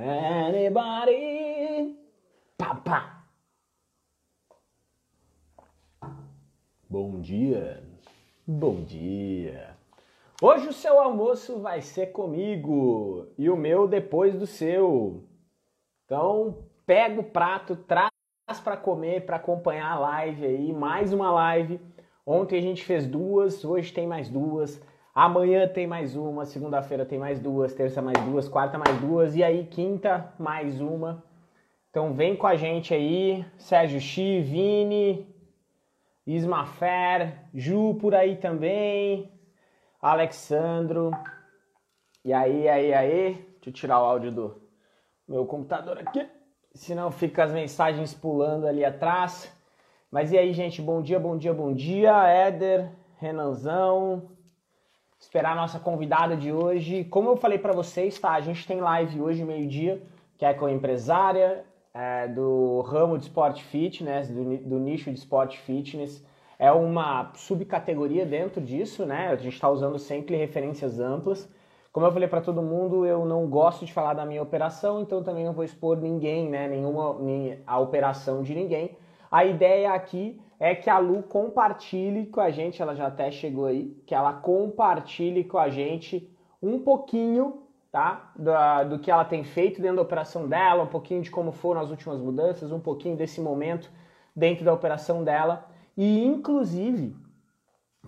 Anybody? Pá, pá. Bom dia. Bom dia. Hoje o seu almoço vai ser comigo e o meu depois do seu. Então, pega o prato, traz para comer, para acompanhar a live aí, mais uma live. Ontem a gente fez duas, hoje tem mais duas. Amanhã tem mais uma, segunda-feira tem mais duas, terça mais duas, quarta mais duas e aí quinta mais uma. Então vem com a gente aí, Sérgio Chi, Vini, Ismafer, Ju por aí também. Alexandro. E aí, aí, aí. Deixa eu tirar o áudio do meu computador aqui. Senão fica as mensagens pulando ali atrás. Mas e aí, gente? Bom dia, bom dia, bom dia. Éder, Renanzão. Esperar a nossa convidada de hoje. Como eu falei para vocês, tá? A gente tem live hoje, meio-dia, que é com a empresária é, do ramo de esporte fitness, do, do nicho de esporte fitness é uma subcategoria dentro disso, né? A gente está usando sempre referências amplas. Como eu falei para todo mundo, eu não gosto de falar da minha operação, então também não vou expor ninguém, né? Nenhuma nem a operação de ninguém. A ideia aqui é que a Lu compartilhe com a gente, ela já até chegou aí, que ela compartilhe com a gente um pouquinho, tá? Do, do que ela tem feito dentro da operação dela, um pouquinho de como foram as últimas mudanças, um pouquinho desse momento dentro da operação dela. E inclusive,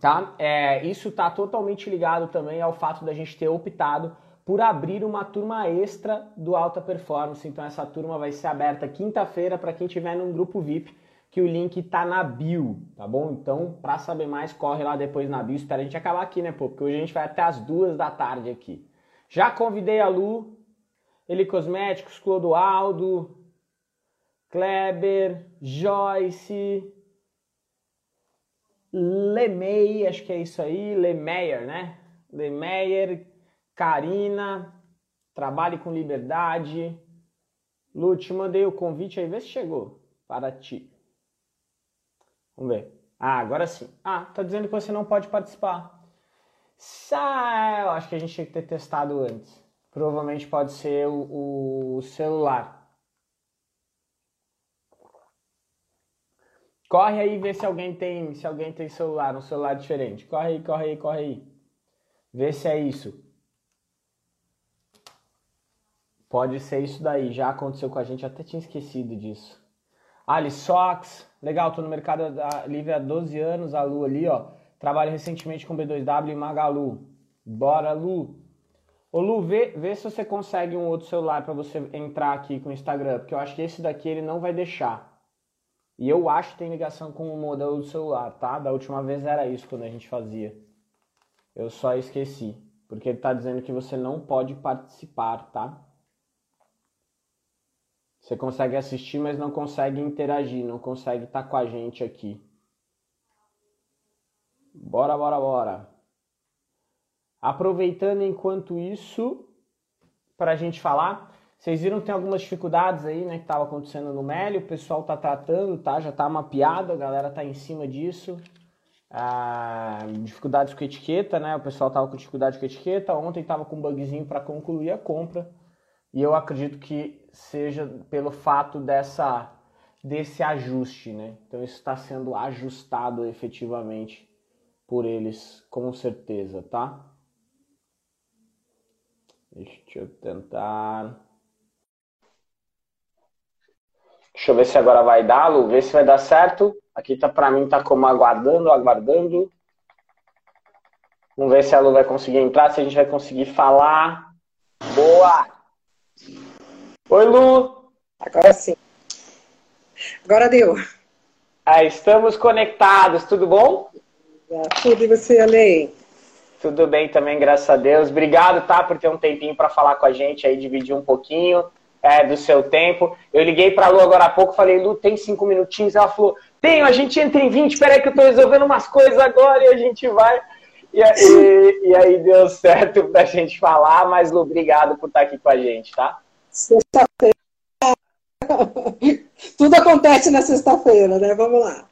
tá? É, isso está totalmente ligado também ao fato da gente ter optado por abrir uma turma extra do Alta Performance. Então essa turma vai ser aberta quinta-feira para quem tiver num grupo VIP, que o link tá na bio, tá bom? Então, para saber mais, corre lá depois na bio. Espera a gente acabar aqui, né, pô? Porque hoje a gente vai até as duas da tarde aqui. Já convidei a Lu, Ele Cosméticos, Clodoaldo, Kleber, Joyce, Lemay, acho que é isso aí, Lemeyer, né? Lemeyer, Karina, Trabalhe com Liberdade. Lu, te mandei o convite aí, vê se chegou para ti. Vamos ver. Ah, agora sim. Ah, tá dizendo que você não pode participar. Eu acho que a gente tinha que ter testado antes. Provavelmente pode ser o, o celular. Corre aí ver se alguém tem, se alguém tem celular, um celular diferente. Corre aí, corre aí, corre aí. Vê se é isso. Pode ser isso daí, já aconteceu com a gente, até tinha esquecido disso. Ali Sox, legal, tô no mercado livre há 12 anos, a Lu ali, ó. Trabalho recentemente com B2W e Magalu. Bora, Lu. Ô Lu, vê, vê se você consegue um outro celular para você entrar aqui com o Instagram, porque eu acho que esse daqui ele não vai deixar. E eu acho que tem ligação com o modelo do celular, tá? Da última vez era isso quando a gente fazia. Eu só esqueci. Porque ele está dizendo que você não pode participar, tá? Você consegue assistir, mas não consegue interagir, não consegue estar tá com a gente aqui. Bora, bora, bora. Aproveitando enquanto isso, para a gente falar, vocês viram que tem algumas dificuldades aí, né, que estava acontecendo no Meli, o pessoal tá tratando, tá? Já tá mapeado, a galera tá em cima disso. Ah, dificuldades com etiqueta, né? O pessoal tava com dificuldade com etiqueta. Ontem tava com bugzinho para concluir a compra. E eu acredito que seja pelo fato dessa desse ajuste, né? Então isso está sendo ajustado efetivamente por eles, com certeza, tá? Deixa eu tentar. Deixa eu ver se agora vai dar, Lu, ver se vai dar certo. Aqui tá para mim tá como aguardando, aguardando. Vamos ver se a Lu vai conseguir entrar, se a gente vai conseguir falar. Boa! Oi, Lu! Agora sim. Agora deu. Ah, estamos conectados, tudo bom? Tudo e você, Ale? Tudo bem também, graças a Deus. Obrigado, tá, por ter um tempinho para falar com a gente aí, dividir um pouquinho é, do seu tempo. Eu liguei para a Lu agora há pouco, falei, Lu, tem cinco minutinhos? Ela falou, tenho, a gente entra em 20, peraí que eu estou resolvendo umas coisas agora e a gente vai. E, e, e aí deu certo para a gente falar, mas Lu, obrigado por estar aqui com a gente, tá? Sexta-feira. Tudo acontece na sexta-feira, né? Vamos lá.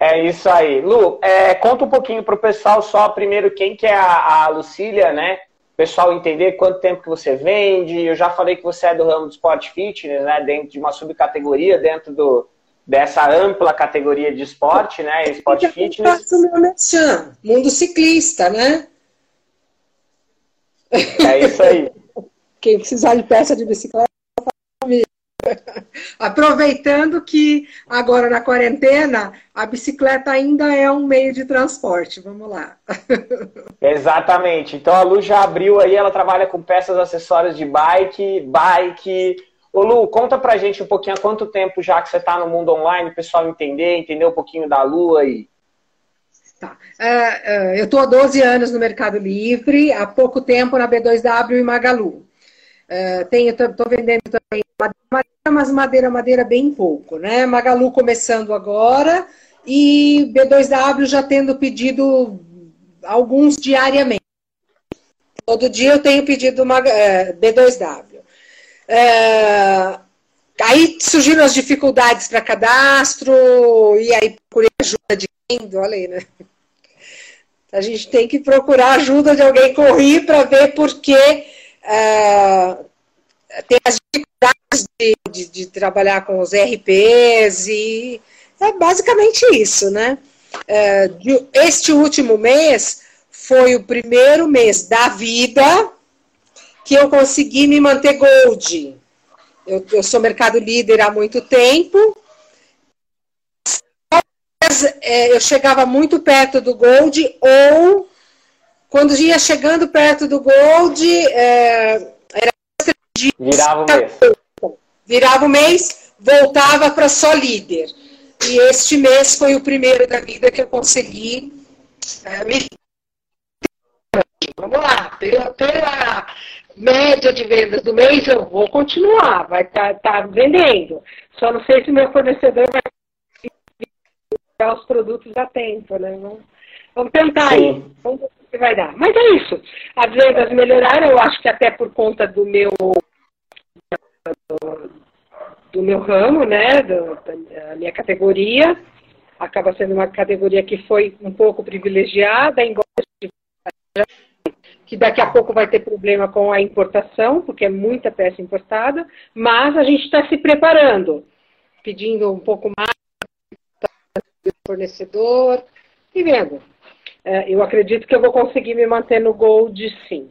É isso aí. Lu, é, conta um pouquinho para o pessoal só primeiro quem que é a, a Lucília, né? O pessoal entender quanto tempo que você vende. Eu já falei que você é do ramo do esporte fitness, né? Dentro de uma subcategoria, dentro do, dessa ampla categoria de esporte, né? Esporte fitness. Mundo ciclista, né? É isso aí. Quem precisar de peça de bicicleta, Aproveitando que agora na quarentena a bicicleta ainda é um meio de transporte. Vamos lá. Exatamente. Então a Lu já abriu aí, ela trabalha com peças acessórias de bike, bike. Ô Lu, conta pra gente um pouquinho há quanto tempo já que você está no mundo online, o pessoal entender, entender um pouquinho da Lu aí. Tá. Uh, uh, eu estou há 12 anos no Mercado Livre, há pouco tempo na B2W e Magalu. Uh, tenho, tô vendendo também madeira, mas madeira, madeira bem pouco, né? Magalu começando agora e B2W já tendo pedido alguns diariamente. Todo dia eu tenho pedido uma, uh, B2W. Uh, aí surgiram as dificuldades para cadastro, e aí procurei ajuda de quem? Olha aí, né? A gente tem que procurar ajuda de alguém correr para ver por que uh, tem as dificuldades de, de, de, trabalhar com os RPs e é basicamente isso, né? Uh, este último mês foi o primeiro mês da vida que eu consegui me manter gold. Eu, eu sou mercado líder há muito tempo. É, eu chegava muito perto do gold ou quando ia chegando perto do gold, é, era virava o mês. Virava o mês, voltava para só líder. E este mês foi o primeiro da vida que eu consegui é, me. Vamos lá, pela, pela, média de vendas do mês eu vou continuar, vai estar tá, tá vendendo. Só não sei se meu fornecedor vai os produtos a tempo, né? Vamos, tentar Sim. aí. Vamos que vai dar. Mas é isso. As vendas melhoraram, eu acho que até por conta do meu do, meu ramo, né, do, da minha categoria. Acaba sendo uma categoria que foi um pouco privilegiada, embora que daqui a pouco vai ter problema com a importação, porque é muita peça importada, mas a gente está se preparando, pedindo um pouco mais do fornecedor e vendo. É, eu acredito que eu vou conseguir me manter no Gold sim.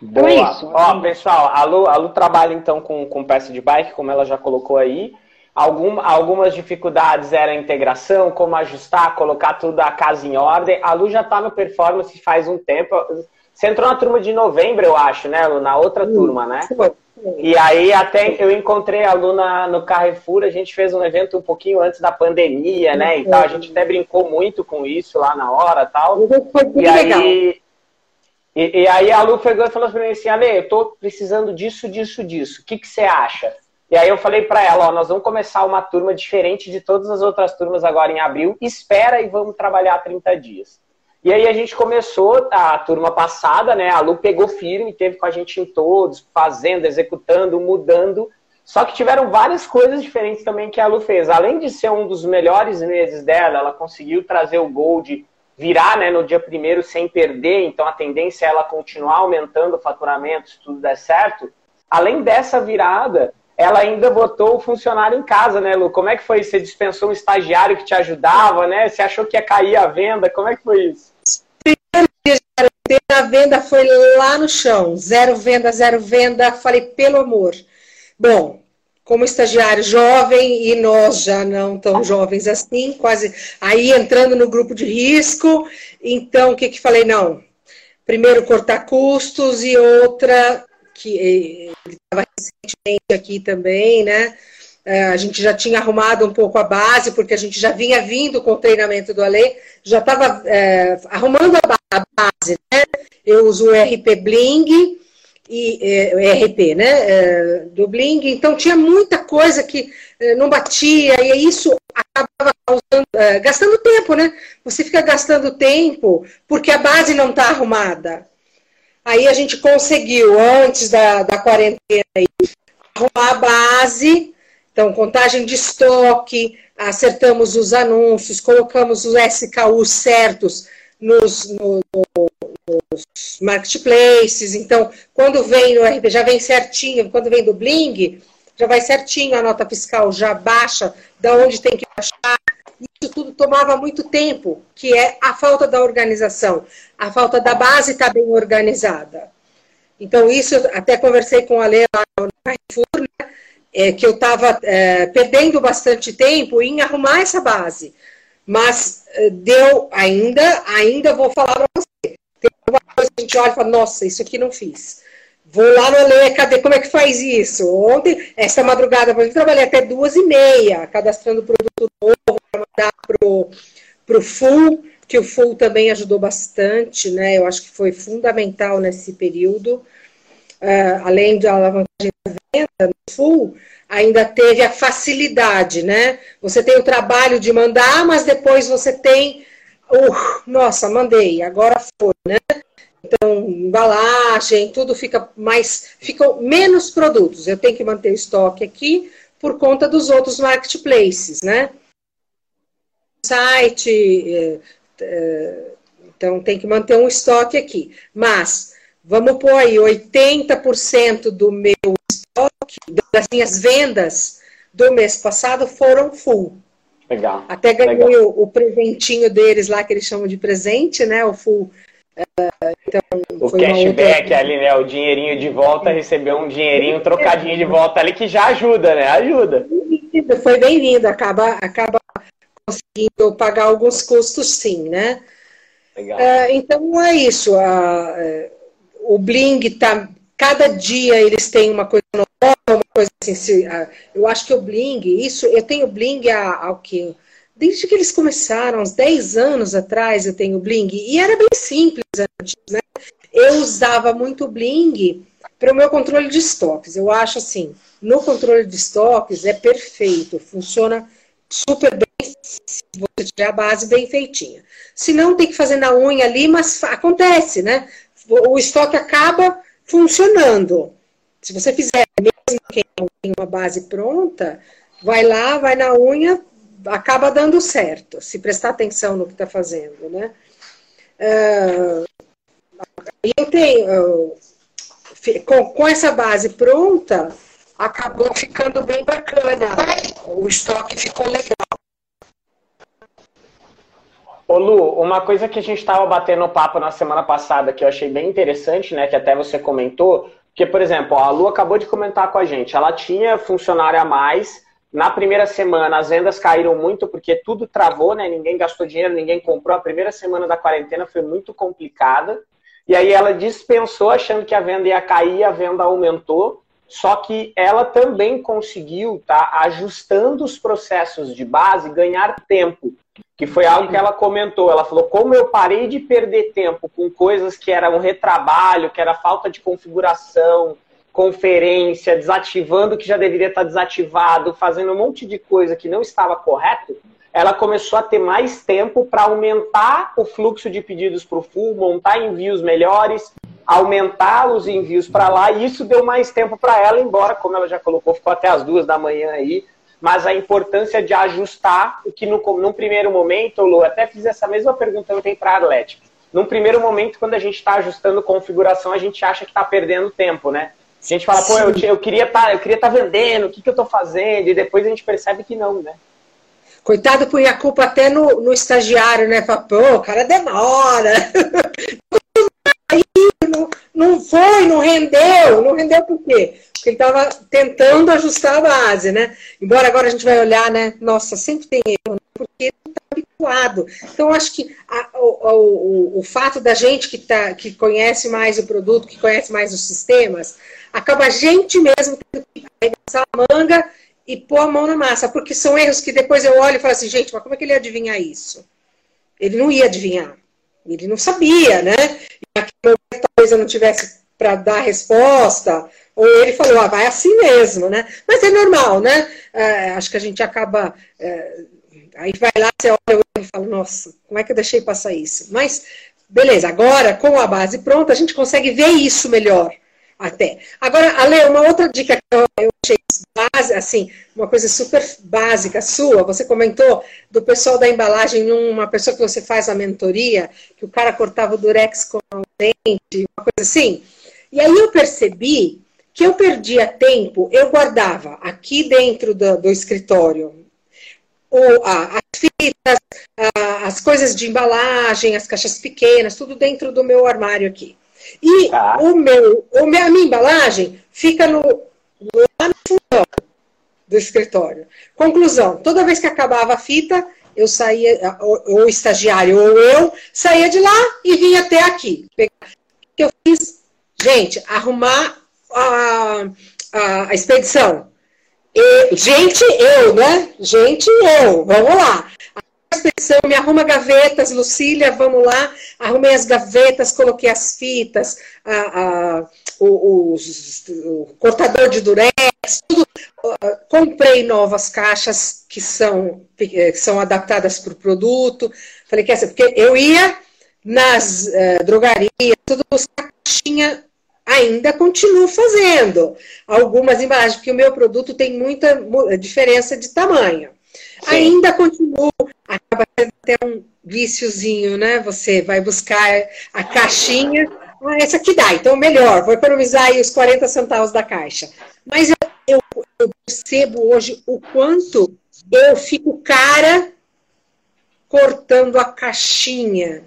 Boa. Então é isso. Ó, pessoal, a Lu, a Lu trabalha então com, com peça de bike, como ela já colocou aí. Algum, algumas dificuldades era a integração, como ajustar, colocar tudo a casa em ordem. A Lu já está no performance faz um tempo. Você entrou na turma de novembro, eu acho, né, Lu? Na outra turma, né? E aí até eu encontrei a Lu na, no Carrefour, a gente fez um evento um pouquinho antes da pandemia, né? E tal. A gente até brincou muito com isso lá na hora tal. E aí, e, e, aí a Lu pegou e falou para mim assim, Ale, eu tô precisando disso, disso, disso. O que, que você acha? E aí eu falei para ela, ó, nós vamos começar uma turma diferente de todas as outras turmas agora em abril. Espera e vamos trabalhar 30 dias. E aí a gente começou a turma passada, né? A Lu pegou firme, teve com a gente em todos, fazendo, executando, mudando. Só que tiveram várias coisas diferentes também que a Lu fez. Além de ser um dos melhores meses dela, ela conseguiu trazer o Gold, virar né, no dia primeiro sem perder, então a tendência é ela continuar aumentando o faturamento se tudo der certo. Além dessa virada, ela ainda botou o funcionário em casa, né, Lu? Como é que foi? Você dispensou um estagiário que te ajudava, né? Você achou que ia cair a venda? Como é que foi isso? A venda foi lá no chão. Zero venda, zero venda. Falei, pelo amor. Bom, como estagiário jovem, e nós já não tão jovens assim, quase aí entrando no grupo de risco. Então, o que que falei? Não. Primeiro, cortar custos, e outra, que estava recentemente aqui também, né? É, a gente já tinha arrumado um pouco a base, porque a gente já vinha vindo com o treinamento do Ale, já estava é, arrumando a base, né? Eu uso o RP Bling e é, RP, né? É, do Bling, então tinha muita coisa que é, não batia, e isso acabava causando, é, gastando tempo, né? Você fica gastando tempo porque a base não está arrumada. Aí a gente conseguiu, antes da, da quarentena, arrumar a base então, contagem de estoque, acertamos os anúncios, colocamos os SKUs certos nos, no, nos marketplaces. Então, quando vem no RP, já vem certinho, quando vem do Bling, já vai certinho a nota fiscal, já baixa da onde tem que baixar. Isso tudo tomava muito tempo, que é a falta da organização, a falta da base estar tá bem organizada. Então, isso, até conversei com a Lê lá no Carrefour, né, é, que eu estava é, perdendo bastante tempo em arrumar essa base. Mas é, deu ainda, ainda vou falar para você. Tem uma coisa que a gente olha e fala, nossa, isso aqui não fiz. Vou lá no Lê, cadê? Como é que faz isso? Ontem, esta madrugada, eu trabalhei até duas e meia, cadastrando produto novo para mandar para o Full, que o Full também ajudou bastante, né? Eu acho que foi fundamental nesse período. Uh, além da alavancagem no Full, ainda teve a facilidade, né? Você tem o trabalho de mandar, mas depois você tem uh, nossa, mandei, agora foi, né? Então, embalagem, tudo fica mais, ficam menos produtos. Eu tenho que manter o estoque aqui por conta dos outros marketplaces, né? Site, é, é, então tem que manter um estoque aqui. Mas, vamos pôr aí, 80% do meu das minhas vendas do mês passado foram full. Legal. Até ganhei o, o, presentinho deles lá, que eles chamam de presente, né? O full então, o cashback outra... ali, né? O dinheirinho de volta, recebeu um dinheirinho trocadinho de volta ali que já ajuda, né? Ajuda. Foi bem-vindo, acaba, acaba conseguindo pagar alguns custos, sim, né? Legal. É, então é isso. É, o Bling tá. Cada dia eles têm uma coisa coisa assim. Se, a, eu acho que o Bling, isso, eu tenho Bling há, o? Desde que eles começaram, uns 10 anos atrás, eu tenho Bling, e era bem simples antes, né? Eu usava muito Bling para o meu controle de estoques. Eu acho assim, no controle de estoques é perfeito, funciona super bem se você tiver a base bem feitinha. Se não, tem que fazer na unha ali, mas acontece, né? O estoque acaba funcionando. Se você fizer, mesmo quem tem uma base pronta, vai lá, vai na unha, acaba dando certo, se prestar atenção no que está fazendo, né? Uh, eu tenho, com, com essa base pronta, acabou ficando bem bacana. O estoque ficou legal. Ô Lu, uma coisa que a gente estava batendo papo na semana passada que eu achei bem interessante, né, que até você comentou, que, por exemplo, a Lu acabou de comentar com a gente, ela tinha funcionário a mais, na primeira semana, as vendas caíram muito porque tudo travou, né? Ninguém gastou dinheiro, ninguém comprou. A primeira semana da quarentena foi muito complicada. E aí ela dispensou achando que a venda ia cair, a venda aumentou. Só que ela também conseguiu, tá, ajustando os processos de base, ganhar tempo, que foi algo que ela comentou. Ela falou: como eu parei de perder tempo com coisas que eram retrabalho, que era falta de configuração, conferência, desativando o que já deveria estar desativado, fazendo um monte de coisa que não estava correto, ela começou a ter mais tempo para aumentar o fluxo de pedidos para o full, montar envios melhores, aumentar os envios para lá, e isso deu mais tempo para ela, embora, como ela já colocou, ficou até as duas da manhã aí, mas a importância de ajustar o que no, num primeiro momento, Lu, até fiz essa mesma pergunta tenho para a Atlético. Num primeiro momento, quando a gente está ajustando configuração, a gente acha que está perdendo tempo, né? A gente fala, pô, eu, eu queria estar, tá, eu queria tá vendendo, o que, que eu estou fazendo? E depois a gente percebe que não, né? Coitado, põe a culpa até no, no estagiário, né? Fala, pô, o cara demora. não, não foi, não rendeu. Não rendeu por quê? Porque ele estava tentando ajustar a base, né? Embora agora a gente vai olhar, né? Nossa, sempre tem erro, né? porque não está habituado. Então, acho que a, o, o, o fato da gente que, tá, que conhece mais o produto, que conhece mais os sistemas, acaba a gente mesmo tendo que arregaçar a manga e pôr a mão na massa, porque são erros que depois eu olho e falo assim, gente, mas como é que ele ia adivinhar isso? Ele não ia adivinhar, ele não sabia, né? E naquele momento talvez eu não tivesse para dar resposta, ou ele falou, ah, vai assim mesmo, né? Mas é normal, né? É, acho que a gente acaba. É, aí vai lá, você olha e fala, nossa, como é que eu deixei passar isso? Mas, beleza, agora com a base pronta, a gente consegue ver isso melhor. até. Agora, Ale, uma outra dica que eu achei base, assim, uma coisa super básica sua, você comentou do pessoal da embalagem, uma pessoa que você faz a mentoria, que o cara cortava o durex com o dente, uma coisa assim. E aí eu percebi que eu perdia tempo, eu guardava aqui dentro do, do escritório o, a, as fitas, a, as coisas de embalagem, as caixas pequenas, tudo dentro do meu armário aqui. E tá. o meu, o meu, a minha embalagem fica no, lá no fundão do escritório. Conclusão: toda vez que acabava a fita, eu saía, ou o estagiário ou eu, saía de lá e vinha até aqui. O que eu fiz? Gente, arrumar a, a, a expedição. E, gente, eu, né? Gente, eu. Vamos lá expressão, me arruma gavetas, Lucília, vamos lá. Arrumei as gavetas, coloquei as fitas, a, a, o, o, o, cortador de durex, tudo. Comprei novas caixas que são, que são adaptadas para o produto. Falei, quer dizer, porque eu ia nas uh, drogarias, tudo buscar caixinha ainda continuo fazendo algumas embalagens, porque o meu produto tem muita diferença de tamanho. Sim. Ainda continuo, acaba sendo até um viciozinho, né? Você vai buscar a caixinha, ah, essa aqui dá, então melhor, vou economizar aí os 40 centavos da caixa. Mas eu, eu, eu percebo hoje o quanto eu fico cara cortando a caixinha,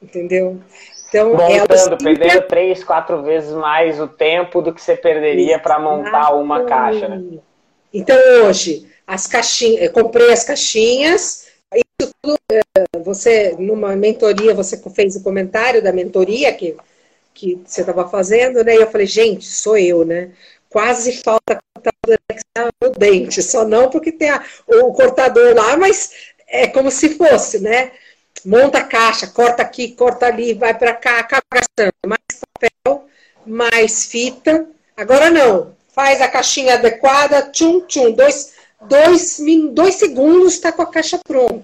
entendeu? Então, Montando, perdendo três, quatro vezes mais o tempo do que você perderia para montar uma caixa, né? Então, hoje, as caixinhas, comprei as caixinhas, isso tudo, é, você, numa mentoria, você fez o comentário da mentoria que, que você estava fazendo, né? E eu falei, gente, sou eu, né? Quase falta cortador no dente, só não porque tem a, o cortador lá, mas é como se fosse, né? monta a caixa, corta aqui, corta ali, vai para cá, acaba gastando mais papel, mais fita. Agora não, faz a caixinha adequada, tchum, tchum, dois, dois, dois segundos está com a caixa pronta.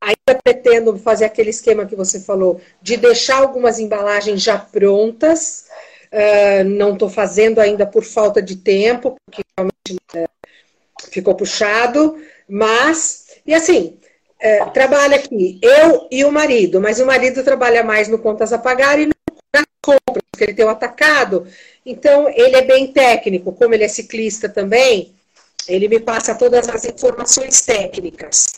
Ainda pretendo fazer aquele esquema que você falou, de deixar algumas embalagens já prontas. Uh, não estou fazendo ainda por falta de tempo, porque realmente uh, ficou puxado. Mas, e assim, é, trabalha aqui, eu e o marido, mas o marido trabalha mais no contas a pagar e na compra, porque ele tem o atacado. Então, ele é bem técnico, como ele é ciclista também, ele me passa todas as informações técnicas.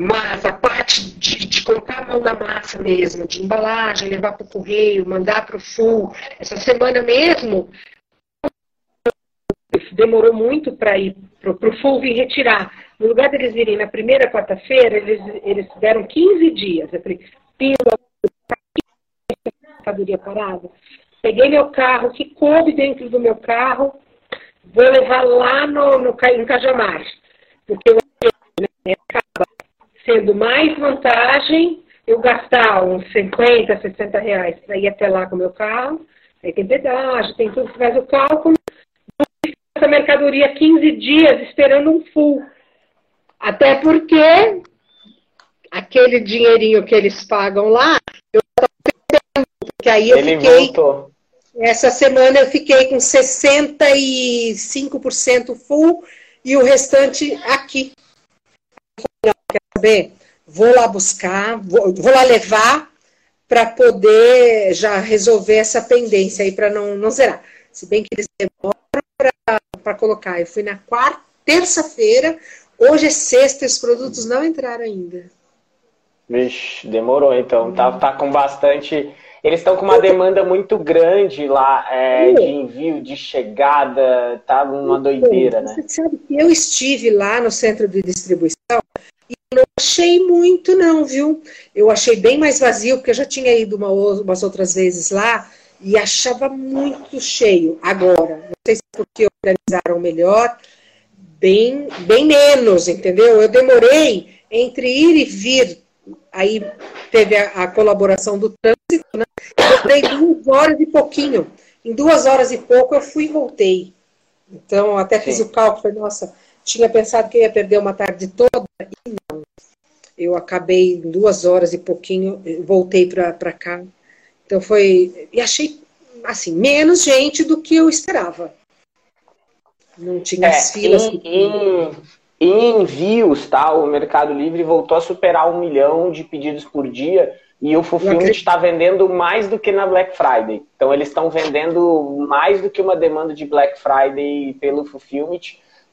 Massa, a parte de, de, colocar a mão na massa mesmo, de embalagem, levar para o correio, mandar para o sul. Essa semana mesmo, demorou muito para ir para o full vir retirar. No lugar deles virem na primeira quarta-feira, eles, eles deram 15 dias. Eu falei, pila, mercadoria parada. Peguei meu carro, que coube dentro do meu carro, vou levar lá no, no, no Cajamar. Porque né, acaba sendo mais vantagem eu gastar uns 50, 60 reais para ir até lá com o meu carro. Aí tem pedágio, tem tudo, faz o cálculo. Essa mercadoria 15 dias esperando um full. Até porque aquele dinheirinho que eles pagam lá, eu perdendo, porque aí eu Ele fiquei. Voltou. Essa semana eu fiquei com 65% full e o restante aqui. Saber? Vou lá buscar, vou, vou lá levar para poder já resolver essa pendência aí para não, não zerar. Se bem que eles demoram para colocar. Eu fui na quarta, terça-feira, Hoje é sexta os produtos não entraram ainda. Vixe, demorou então. Tá, tá com bastante. Eles estão com uma demanda muito grande lá é, de envio, de chegada, tá uma doideira, né? Você sabe que eu estive lá no centro de distribuição e não achei muito, não, viu? Eu achei bem mais vazio, porque eu já tinha ido uma, umas outras vezes lá e achava muito cheio. Agora, não sei se é porque organizaram melhor, bem, bem menos, entendeu? Eu demorei entre ir e vir, aí teve a, a colaboração do trânsito, né? Eu dei duas horas e pouquinho. Em duas horas e pouco eu fui e voltei. Então, até fiz Sim. o cálculo, falei, nossa, tinha pensado que ia perder uma tarde toda, e não. Eu acabei em duas horas e pouquinho, voltei para cá. Então foi. E achei assim, menos gente do que eu esperava. Não tinha é, as filas. Em, em, em envios, tá? O Mercado Livre voltou a superar um milhão de pedidos por dia e o Fulfillment está vendendo mais do que na Black Friday. Então eles estão vendendo mais do que uma demanda de Black Friday pelo Fulfillment.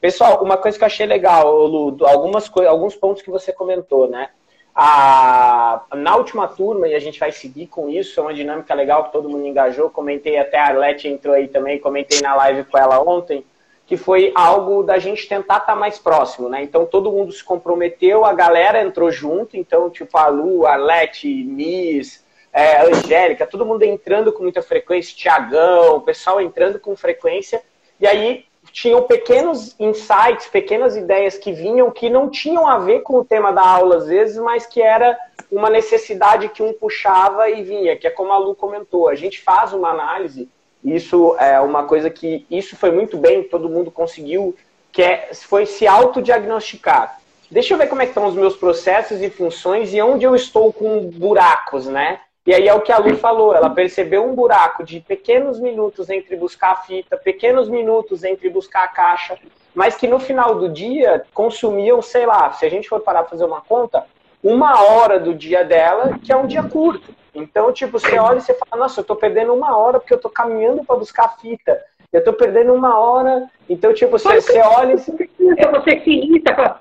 Pessoal, uma coisa que eu achei legal, Lu, algumas alguns pontos que você comentou, né? A, na última turma, e a gente vai seguir com isso, é uma dinâmica legal que todo mundo engajou. Comentei até a Arlete entrou aí também, comentei na live com ela ontem que foi algo da gente tentar estar tá mais próximo, né? Então todo mundo se comprometeu, a galera entrou junto, então tipo a Lu, a Arlete, Miss, é, Angélica, todo mundo entrando com muita frequência, Tiagão, o pessoal entrando com frequência, e aí tinham pequenos insights, pequenas ideias que vinham que não tinham a ver com o tema da aula às vezes, mas que era uma necessidade que um puxava e vinha, que é como a Lu comentou, a gente faz uma análise isso é uma coisa que isso foi muito bem, todo mundo conseguiu, que é, foi se autodiagnosticar. Deixa eu ver como é estão os meus processos e funções e onde eu estou com buracos, né? E aí é o que a Lu falou, ela percebeu um buraco de pequenos minutos entre buscar a fita, pequenos minutos entre buscar a caixa, mas que no final do dia consumiam, sei lá, se a gente for parar para fazer uma conta, uma hora do dia dela, que é um dia curto. Então, tipo, você olha e você fala, nossa, eu tô perdendo uma hora porque eu tô caminhando para buscar a fita. Eu tô perdendo uma hora. Então, tipo, você, você olha e você... Você se irrita, fala,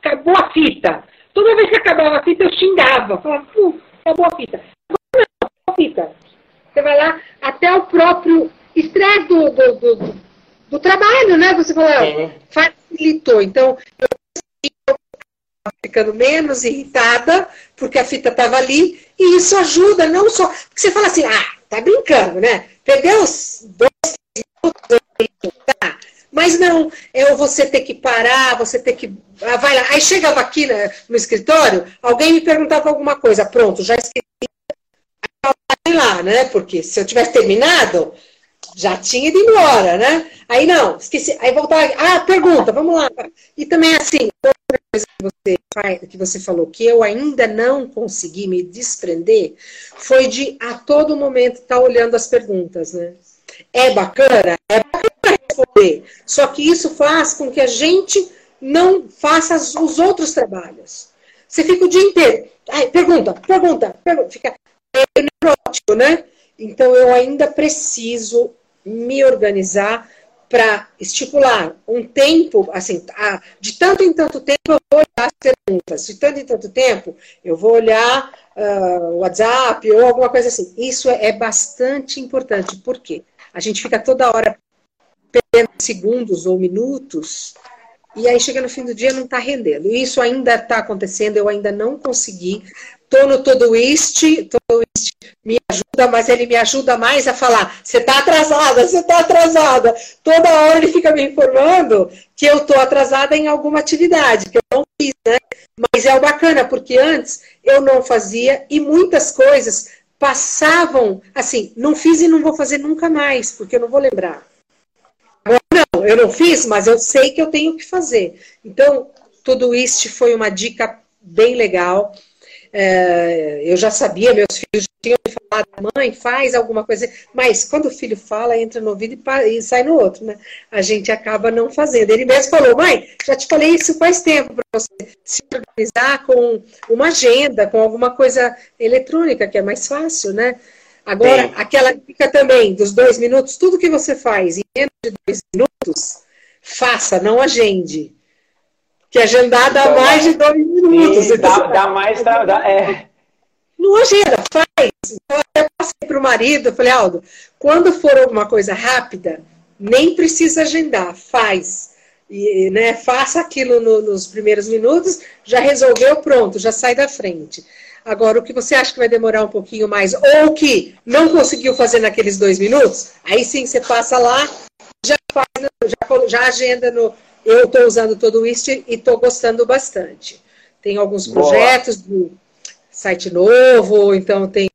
acabou a fita. Toda vez que acabava a fita, eu xingava. Falava, acabou a fita. Fita. Você vai lá, até o próprio estresse do, do, do, do trabalho, né? Você fala, facilitou. Então, eu ficando menos irritada, porque a fita estava ali, e isso ajuda, não só. Porque você fala assim, ah, tá brincando, né? Perdeu os dois minutos, tá. Mas não, é você ter que parar, você ter que. Ah, vai lá. Aí chegava aqui né, no escritório, alguém me perguntava alguma coisa, pronto, já esqueci. Lá, né? Porque se eu tivesse terminado, já tinha ido embora, né? Aí não, esqueci. Aí voltava. Ah, pergunta, vamos lá. E também assim, outra coisa que você, que você falou, que eu ainda não consegui me desprender, foi de a todo momento estar tá olhando as perguntas, né? É bacana? É bacana responder. Só que isso faz com que a gente não faça os outros trabalhos. Você fica o dia inteiro. Ai, pergunta, pergunta, pergunta. Fica neurótico, né? Então eu ainda preciso me organizar para estipular um tempo, assim, de tanto em tanto tempo eu vou olhar as perguntas, de tanto em tanto tempo eu vou olhar o uh, WhatsApp ou alguma coisa assim. Isso é, é bastante importante, porque a gente fica toda hora perdendo segundos ou minutos e aí chega no fim do dia não está rendendo. Isso ainda está acontecendo, eu ainda não consegui Tô no Todoist, Todoist me ajuda, mas ele me ajuda mais a falar, você está atrasada, você está atrasada. Toda hora ele fica me informando que eu estou atrasada em alguma atividade, que eu não fiz, né? Mas é o bacana, porque antes eu não fazia e muitas coisas passavam, assim, não fiz e não vou fazer nunca mais, porque eu não vou lembrar. Agora não, eu não fiz, mas eu sei que eu tenho que fazer. Então, tudo isso foi uma dica bem legal. É, eu já sabia, meus filhos tinham me falado, mãe, faz alguma coisa, mas quando o filho fala, entra no ouvido e, sai no outro, né? A gente acaba não fazendo. Ele mesmo falou, mãe, já te falei isso faz tempo para você se organizar com uma agenda, com alguma coisa eletrônica, que é mais fácil, né? Agora, Sim. aquela dica também dos dois minutos, tudo que você faz em menos de dois minutos, faça, não agende. Que agendar dá então, mais de dois minutos. Sim, dá, dá, mais. Dá, é. Não agenda, faz. Eu passei para o marido, falei, Aldo, quando for alguma coisa rápida, nem precisa agendar, faz. E, né, faça aquilo no, nos primeiros minutos, já resolveu, pronto, já sai da frente. Agora, o que você acha que vai demorar um pouquinho mais, ou que não conseguiu fazer naqueles dois minutos, aí sim você passa lá, já, faz, já, já agenda no, eu estou usando todo isso e estou gostando bastante. Tem alguns projetos do site novo, então tem.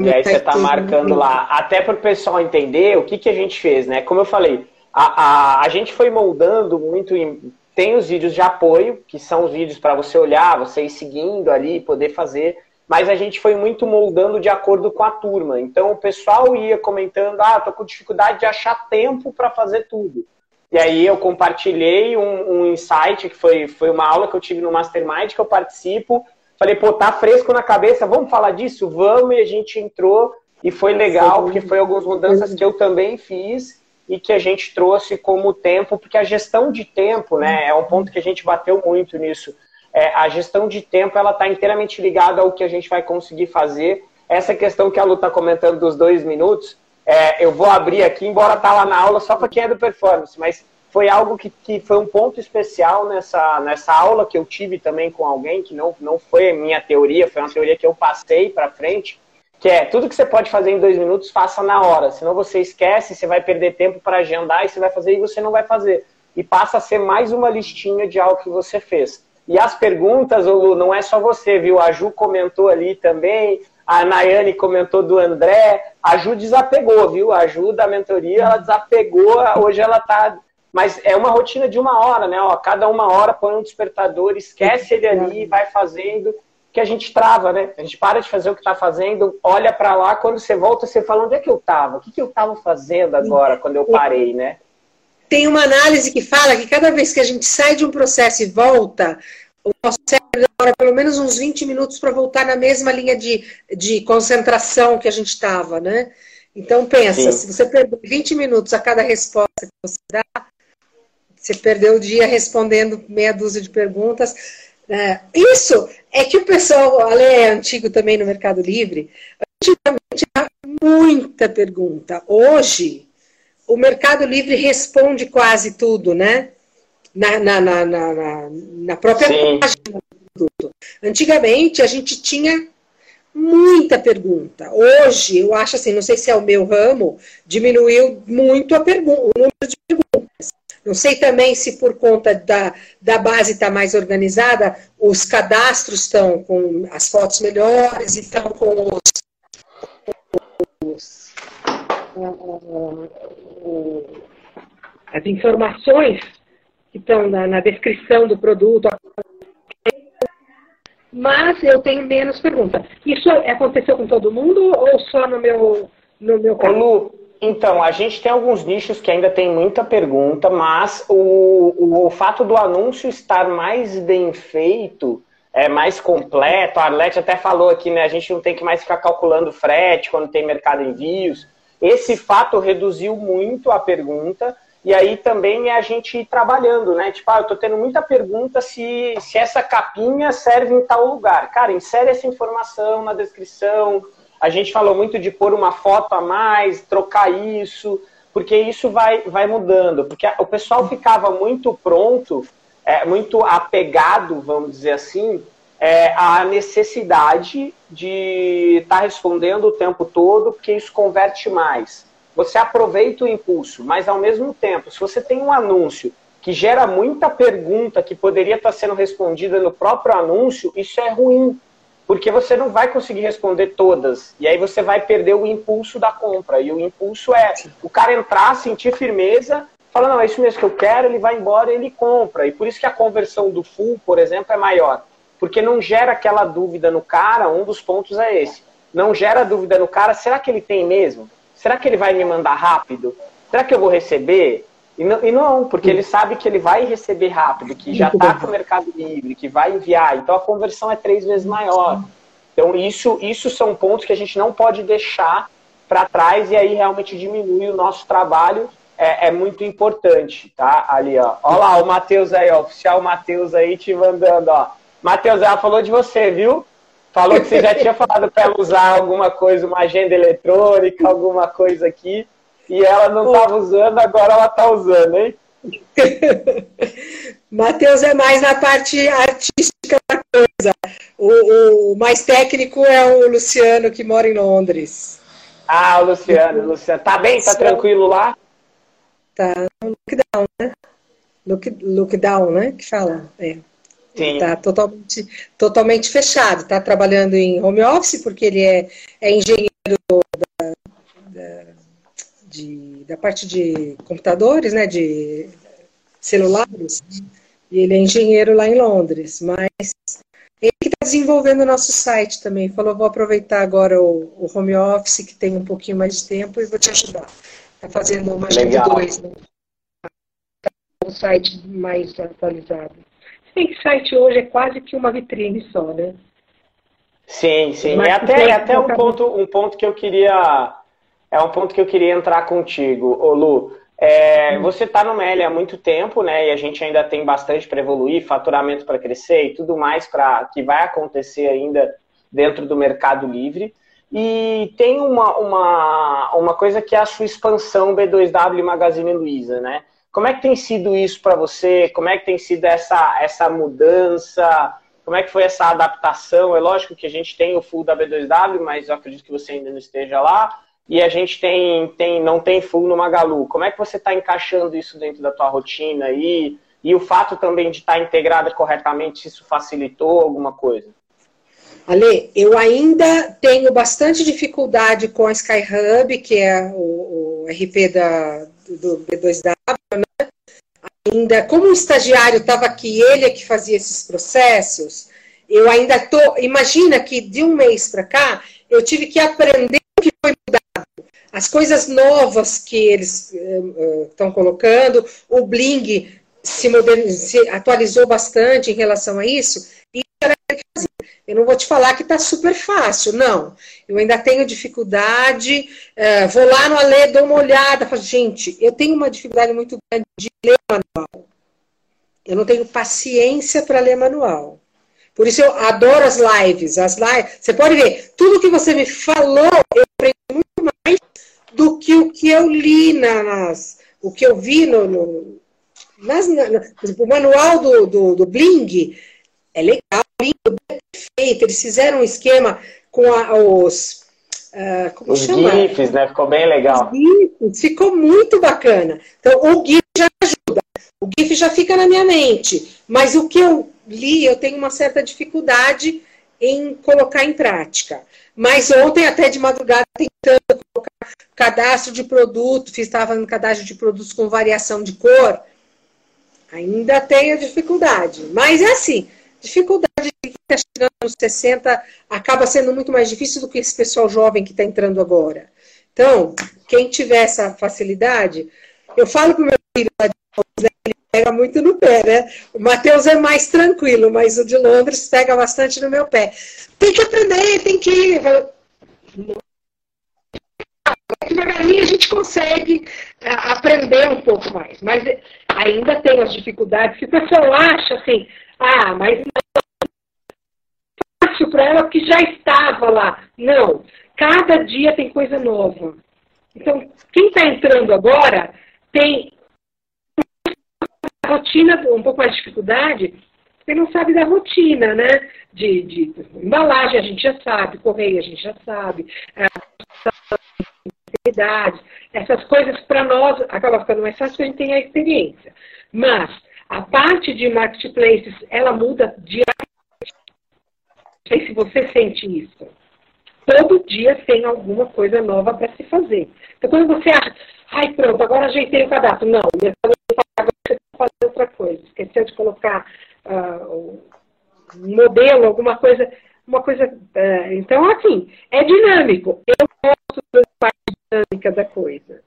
E aí você está marcando lá, até para o pessoal entender o que, que a gente fez, né? Como eu falei, a, a, a gente foi moldando muito. Em, tem os vídeos de apoio, que são os vídeos para você olhar, você ir seguindo ali, poder fazer. mas a gente foi muito moldando de acordo com a turma. Então o pessoal ia comentando: ah, tô com dificuldade de achar tempo para fazer tudo. E aí eu compartilhei um, um, insight, que foi, foi uma aula que eu tive no Mastermind, que eu participo. Falei, pô, tá fresco na cabeça, vamos falar disso? Vamos, e a gente entrou e foi legal, porque foi algumas mudanças que eu também fiz e que a gente trouxe como tempo, porque a gestão de tempo, né, é um ponto que a gente bateu muito nisso. É, a gestão de tempo, ela está inteiramente ligada ao que a gente vai conseguir fazer. Essa questão que a Lu está comentando dos dois minutos, é, eu vou abrir aqui, embora tá lá na aula só para quem é do performance, mas foi algo que, que foi um ponto especial nessa, nessa aula que eu tive também com alguém, que não, não foi minha teoria, foi uma teoria que eu passei para frente, que é tudo que você pode fazer em dois minutos, faça na hora. Senão você esquece, você vai perder tempo para agendar e você vai fazer e você não vai fazer. E passa a ser mais uma listinha de algo que você fez. E as perguntas, Lu, não é só você, viu? A Ju comentou ali também, a Nayane comentou do André, a Ju desapegou, viu? A Ju da mentoria, ela desapegou, hoje ela tá. Mas é uma rotina de uma hora, né? Ó, cada uma hora põe um despertador, esquece ele ali e vai fazendo, que a gente trava, né? A gente para de fazer o que está fazendo, olha para lá, quando você volta, você fala, onde é que eu estava? O que, que eu estava fazendo agora, quando eu parei, né? Tem uma análise que fala que cada vez que a gente sai de um processo e volta, o nosso cérebro demora pelo menos uns 20 minutos para voltar na mesma linha de, de concentração que a gente estava, né? Então pensa, Sim. se você perdeu 20 minutos a cada resposta que você dá, você perdeu o dia respondendo meia dúzia de perguntas. É, isso é que o pessoal, Ale é antigo também no Mercado Livre, antigamente tinha muita pergunta. Hoje, o Mercado Livre responde quase tudo, né? Na, na, na, na, na própria Sim. página do produto. Antigamente, a gente tinha muita pergunta. Hoje, eu acho assim, não sei se é o meu ramo, diminuiu muito a pergunta, o número de perguntas. Não sei também se por conta da, da base estar tá mais organizada, os cadastros estão com as fotos melhores, estão com os, os as informações que estão na, na descrição do produto. Mas eu tenho menos perguntas. Isso aconteceu com todo mundo ou só no meu, no meu caso? Lu, então, a gente tem alguns nichos que ainda tem muita pergunta, mas o, o, o fato do anúncio estar mais bem feito, é mais completo, a Arlete até falou aqui, né? A gente não tem que mais ficar calculando frete quando tem mercado envios. Esse fato reduziu muito a pergunta e aí também é a gente ir trabalhando, né? Tipo, ah, eu tô tendo muita pergunta se, se essa capinha serve em tal lugar. Cara, insere essa informação na descrição. A gente falou muito de pôr uma foto a mais, trocar isso, porque isso vai, vai mudando. Porque o pessoal ficava muito pronto, é, muito apegado, vamos dizer assim, é, à necessidade de estar tá respondendo o tempo todo, porque isso converte mais você aproveita o impulso, mas ao mesmo tempo, se você tem um anúncio que gera muita pergunta que poderia estar sendo respondida no próprio anúncio, isso é ruim, porque você não vai conseguir responder todas, e aí você vai perder o impulso da compra. E o impulso é o cara entrar, sentir firmeza, falar, não, é isso mesmo que eu quero, ele vai embora e ele compra. E por isso que a conversão do full, por exemplo, é maior. Porque não gera aquela dúvida no cara, um dos pontos é esse. Não gera dúvida no cara, será que ele tem mesmo? Será que ele vai me mandar rápido? Será que eu vou receber? E não, e não, porque ele sabe que ele vai receber rápido, que já está com o Mercado Livre, que vai enviar. Então a conversão é três vezes maior. Então isso, isso são pontos que a gente não pode deixar para trás e aí realmente diminui o nosso trabalho. É, é, muito importante, tá? Ali, ó. Olha lá o Matheus aí, ó, oficial Matheus aí te mandando, ó. Matheus, ela falou de você, viu? Falou que você já tinha falado para ela usar alguma coisa, uma agenda eletrônica, alguma coisa aqui, e ela não estava usando, agora ela está usando, hein? Matheus é mais na parte artística da coisa. O, o, mais técnico é o Luciano, que mora em Londres. Ah, o Luciano, Luciano. Tá bem? Tá tranquilo lá? Tá no lockdown, né? Look, lockdown, né? Que fala. É. Está totalmente, totalmente fechado. Está trabalhando em home office, porque ele é, é engenheiro da, da, de, da parte de computadores, né, de celulares, e ele é engenheiro lá em Londres. Mas ele que está desenvolvendo o nosso site também. Falou, vou aproveitar agora o, o, home office, que tem um pouquinho mais de tempo, e vou te ajudar. Está fazendo uma de dois, né? Um site mais atualizado. Site hoje é quase que uma vitrine só, né? Sim, sim. Mas e até, até um, ponto, um ponto que eu queria. É um ponto que eu queria entrar contigo, ô Lu. É, hum. você está no Meli há muito tempo, né? E a gente ainda tem bastante para evoluir, faturamento para crescer e tudo mais para que vai acontecer ainda dentro do Mercado Livre. E tem uma, uma, uma coisa que é a sua expansão B2W Magazine Luiza, né? Como é que tem sido isso para você? Como é que tem sido essa, essa mudança? Como é que foi essa adaptação? É lógico que a gente tem o full da B2W, mas eu acredito que você ainda não esteja lá. E a gente tem, tem não tem full no Magalu. Como é que você está encaixando isso dentro da tua rotina aí? E o fato também de estar tá integrada corretamente, isso facilitou alguma coisa? Ale, eu ainda tenho bastante dificuldade com a Skyhub, que é o, o RP da, do B2W, né? Ainda, como o estagiário estava aqui, ele é que fazia esses processos, eu ainda tô. Imagina que de um mês para cá, eu tive que aprender o que foi mudado. As coisas novas que eles estão uh, uh, colocando, o Bling se, se, atualizou bastante em relação a isso, eu não vou te falar que está super fácil, não. Eu ainda tenho dificuldade, uh, vou lá no Alê, dou uma olhada, falo, gente, eu tenho uma dificuldade muito grande de ler manual. Eu não tenho paciência para ler manual. Por isso eu adoro as lives. As lives. Você pode ver, tudo que você me falou, eu aprendi muito mais do que o que eu li nas. O que eu vi no. no nas, na, o manual do, do, do Bling é legal, lindo, perfeito. Eles fizeram um esquema com a, os. Uh, como os chama? GIFs, né? Ficou bem legal. Os GIFs, ficou muito bacana. Então, o GIF já ajuda. O GIF já fica na minha mente. Mas o que eu li, eu tenho uma certa dificuldade em colocar em prática. Mas ontem, até de madrugada, tentando colocar cadastro de produto, fiz, estava no cadastro de produtos com variação de cor, ainda tenho dificuldade. Mas é assim, dificuldade de quem está chegando nos 60 acaba sendo muito mais difícil do que esse pessoal jovem que está entrando agora. Então, quem tiver essa facilidade, eu falo para o meu filho, né, ele pega muito no pé, né? O Matheus é mais tranquilo, mas o de Londres pega bastante no meu pé. Tem que aprender, tem que. Devagarinho a gente consegue é, aprender um pouco mais, mas ainda tem as dificuldades que o pessoal acha assim, ah, mas fácil para ela que já estava lá. Não, cada dia tem coisa nova. Então, quem está entrando agora tem rotina, um pouco mais de dificuldade, você não sabe da rotina, né? De, de, embalagem a gente já sabe, correio a gente já sabe, é, essas coisas para nós acaba ficando mais fácil porque a gente tem a experiência. Mas a parte de marketplaces, ela muda diariamente. Não sei se você sente isso. Todo dia tem alguma coisa nova para se fazer. Então, quando você acha, ai, pronto, agora ajeitei o cadastro. Não, agora você fazer outra coisa. Esqueceu de colocar uh, um modelo, alguma coisa. Uma coisa. Uh, então, assim, é dinâmico. Eu gosto da parte dinâmica da coisa.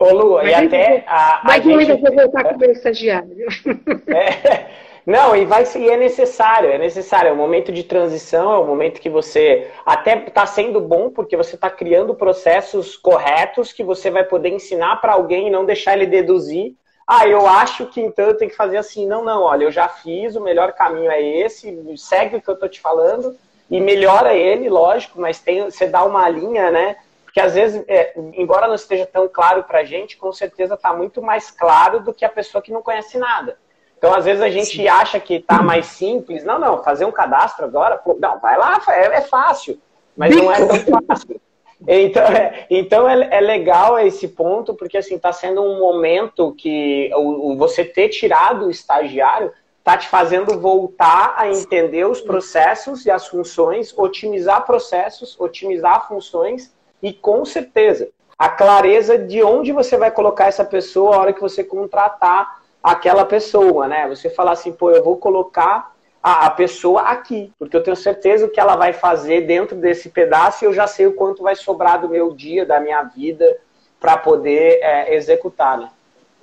Ô, Lu, mas e até a. Mas a gente... ainda vou voltar com o meu estagiário. É, não, e vai e é necessário, é necessário. É um momento de transição, é um momento que você até está sendo bom, porque você está criando processos corretos que você vai poder ensinar para alguém e não deixar ele deduzir ah, eu acho que então eu tenho que fazer assim. Não, não, olha, eu já fiz, o melhor caminho é esse, segue o que eu tô te falando e melhora ele, lógico, mas tem, você dá uma linha, né? Porque às vezes, é, embora não esteja tão claro pra gente, com certeza está muito mais claro do que a pessoa que não conhece nada. Então, às vezes a gente Sim. acha que está mais simples. Não, não, fazer um cadastro agora, pô, não, vai lá, é, é fácil. Mas não é tão fácil. Então, é, então é, é, legal esse ponto, porque assim, está sendo um momento que o, o, você ter tirado o estagiário está te fazendo voltar a entender os processos e as funções, otimizar processos, otimizar funções e com certeza a clareza de onde você vai colocar essa pessoa a hora que você contratar aquela pessoa, né? Você falar assim, pô, eu vou colocar a, a, pessoa aqui, porque eu tenho certeza que ela vai fazer dentro desse pedaço e eu já sei o quanto vai sobrar do meu dia, da minha vida, para poder é, executar. Né?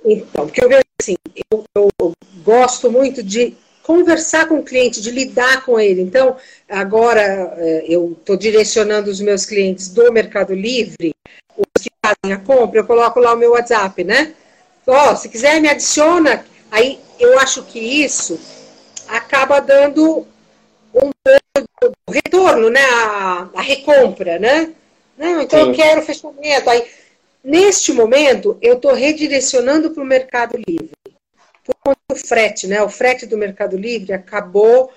Então, porque eu vejo assim, eu, eu, gosto muito de conversar com o cliente, de lidar com ele. Então, agora é, eu estou direcionando os meus clientes do Mercado Livre, os que fazem a compra, eu coloco lá o meu WhatsApp, né? Ó, oh, se quiser me adiciona. Aí eu acho que isso acaba dando um pouco do retorno, né? A, a recompra, né? Não, então Sim. eu quero fechamento. Aí, neste momento, eu estou redirecionando para o Mercado Livre. Conta do frete, né? O frete do Mercado Livre acabou.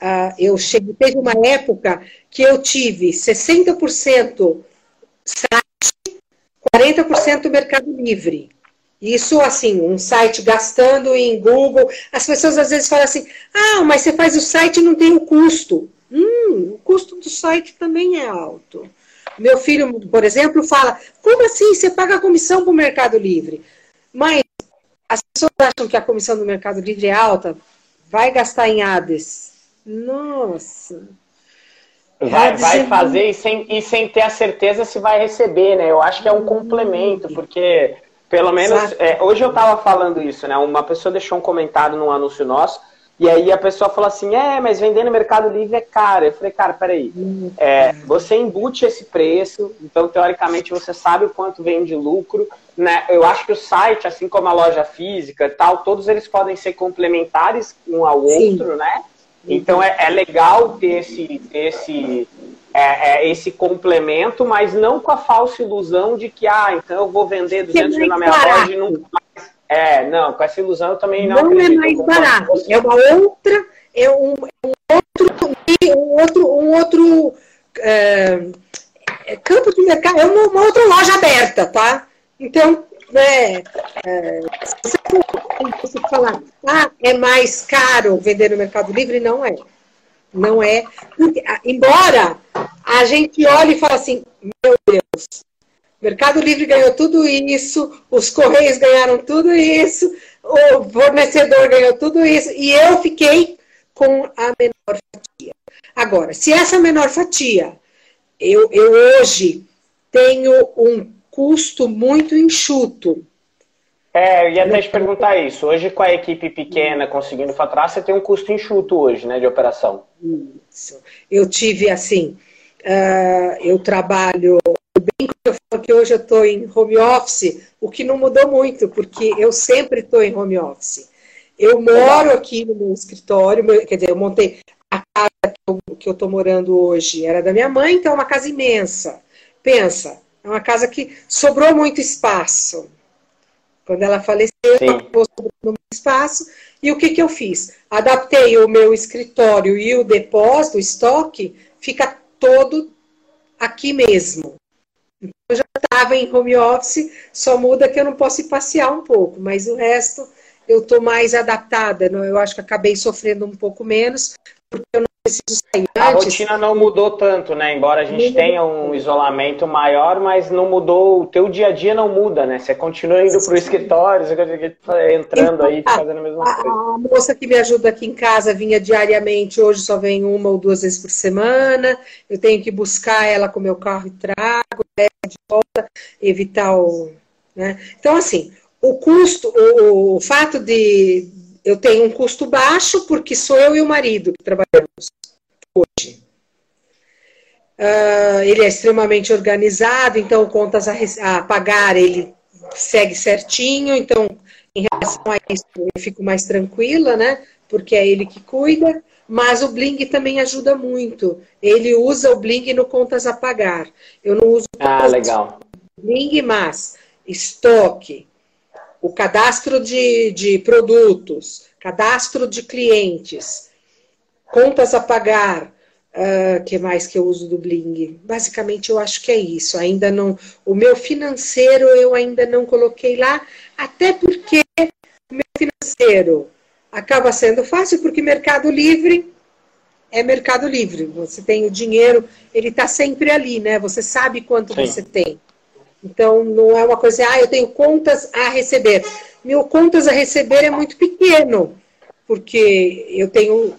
Uh, eu cheguei, teve uma época que eu tive 60% site, 40% Mercado Livre. Isso, assim, um site gastando em Google. As pessoas às vezes falam assim: ah, mas você faz o site e não tem o custo. Hum, o custo do site também é alto. Meu filho, por exemplo, fala: como assim você paga a comissão para o Mercado Livre? Mas as pessoas acham que a comissão do Mercado Livre é alta, vai gastar em ADES. Nossa. Vai, vai fazer e sem, e sem ter a certeza se vai receber, né? Eu acho que é um complemento, porque pelo menos, é, hoje eu tava falando isso, né? Uma pessoa deixou um comentário num anúncio nosso, e aí a pessoa falou assim, é, mas vender no Mercado Livre é caro. Eu falei, cara, peraí, é, você embute esse preço, então teoricamente você sabe o quanto vem de lucro, né? Eu acho que o site, assim como a loja física tal, todos eles podem ser complementares um ao outro, Sim. né? Então é, é legal ter esse, esse é, é, esse complemento, mas não com a falsa ilusão de que, ah, então eu vou vender 200 mil na minha loja e nunca mais. É, não, com essa ilusão eu também não, não é é mais barato, é uma outra, é um, um outro, um outro, um outro é, é, campo de mercado, é uma, uma, outra loja aberta, tá? Então, né, é, se você falar, ah, é mais caro vender no Mercado Livre, não é. Não é. Embora a gente olhe e fale assim, meu Deus, Mercado Livre ganhou tudo isso, os Correios ganharam tudo isso, o fornecedor ganhou tudo isso, e eu fiquei com a menor fatia. Agora, se essa menor fatia, eu, eu hoje tenho um custo muito enxuto, é, eu ia até te perguntar isso. Hoje, com a equipe pequena conseguindo faturar, você tem um custo enxuto hoje, né, de operação. Isso. Eu tive, assim, uh, eu trabalho, bem que eu falo que hoje eu estou em home office, o que não mudou muito, porque eu sempre estou em home office. Eu moro aqui no meu escritório, quer dizer, eu montei a casa que eu estou morando hoje, era da minha mãe, então é uma casa imensa. Pensa, é uma casa que sobrou muito espaço. Quando ela faleceu, acabou no espaço. E o que, que eu fiz? Adaptei o meu escritório e o depósito, o estoque, fica todo aqui mesmo. Eu já estava em home office, só muda que eu não posso ir passear um pouco, mas o resto eu estou mais adaptada. Eu acho que acabei sofrendo um pouco menos, porque eu não preciso sair A rotina não mudou tanto, né? Embora a gente tenha um isolamento maior, mas não mudou, o teu dia a dia não muda, né? Você continua indo para o escritório, você continua entrando aí, então, fazendo a mesma coisa. A moça que me ajuda aqui em casa vinha diariamente, hoje só vem uma ou duas vezes por semana. Eu tenho que buscar ela com meu carro e trago, né, de volta, evitar o... Né? Então, assim, o custo, o, o fato de, eu tenho um custo baixo porque sou eu e o marido que trabalhamos hoje. Uh, ele é extremamente organizado, então contas a, a, pagar ele segue certinho, então em relação a isso eu fico mais tranquila, né? Porque é ele que cuida, mas o Bling também ajuda muito. Ele usa o Bling no contas a pagar. Eu não uso ah, legal. Bling, mas estoque, o cadastro de, de produtos, cadastro de clientes, contas a pagar, uh, que mais que eu uso do Bling? Basicamente, eu acho que é isso. Ainda não, o meu financeiro eu ainda não coloquei lá, até porque o meu financeiro acaba sendo fácil, porque Mercado Livre é Mercado Livre. Você tem o dinheiro, ele está sempre ali, né? Você sabe quanto Sim. você tem. Então, não é uma coisa, ah, eu tenho contas a receber. Meu contas a receber é muito pequeno, porque eu tenho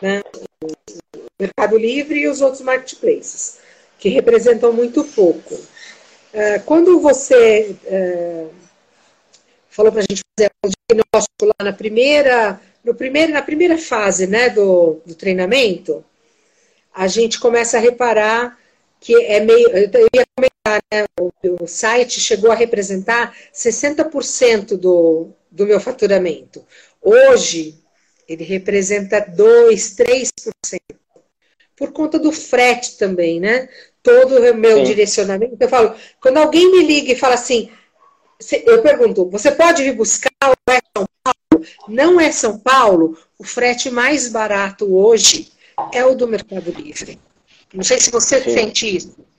né? O Mercado Livre e os outros marketplaces, que representam muito pouco. É, quando você é, falou para a gente fazer o diagnóstico lá na primeira, no primeiro, na primeira fase né, do, do treinamento, a gente começa a reparar que é meio. Eu ia né, o, o site chegou a representar 60% do, do meu faturamento. Hoje, ele representa 2, 3%. Por conta do frete também, né? Todo o meu Sim. direcionamento. Eu falo, quando alguém me liga e fala assim, eu pergunto, você pode vir buscar ou é São Paulo? Não é São Paulo? O frete mais barato hoje é o do Mercado Livre. Não sei se você Sim. sente isso.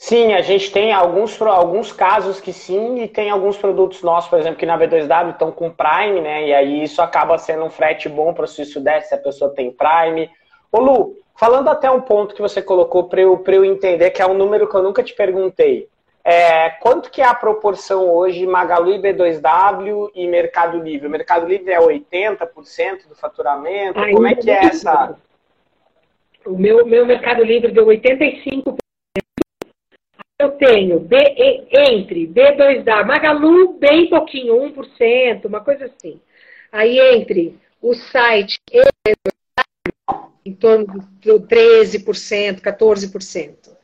Sim, a gente tem alguns, alguns casos que sim, e tem alguns produtos nossos, por exemplo, que na B2W estão com Prime, né? E aí isso acaba sendo um frete bom para o se isso der, se a pessoa tem Prime. Ô Lu, falando até um ponto que você colocou para eu, eu entender, que é um número que eu nunca te perguntei. É, quanto que é a proporção hoje Magalu e B2W e Mercado Livre? O Mercado Livre é 80% do faturamento? Como é que é essa... O meu, meu Mercado Livre deu 85% eu tenho B, entre B2W, Magalu, bem pouquinho, 1%, uma coisa assim. Aí entre o site e B2W, em torno de 13%, 14%.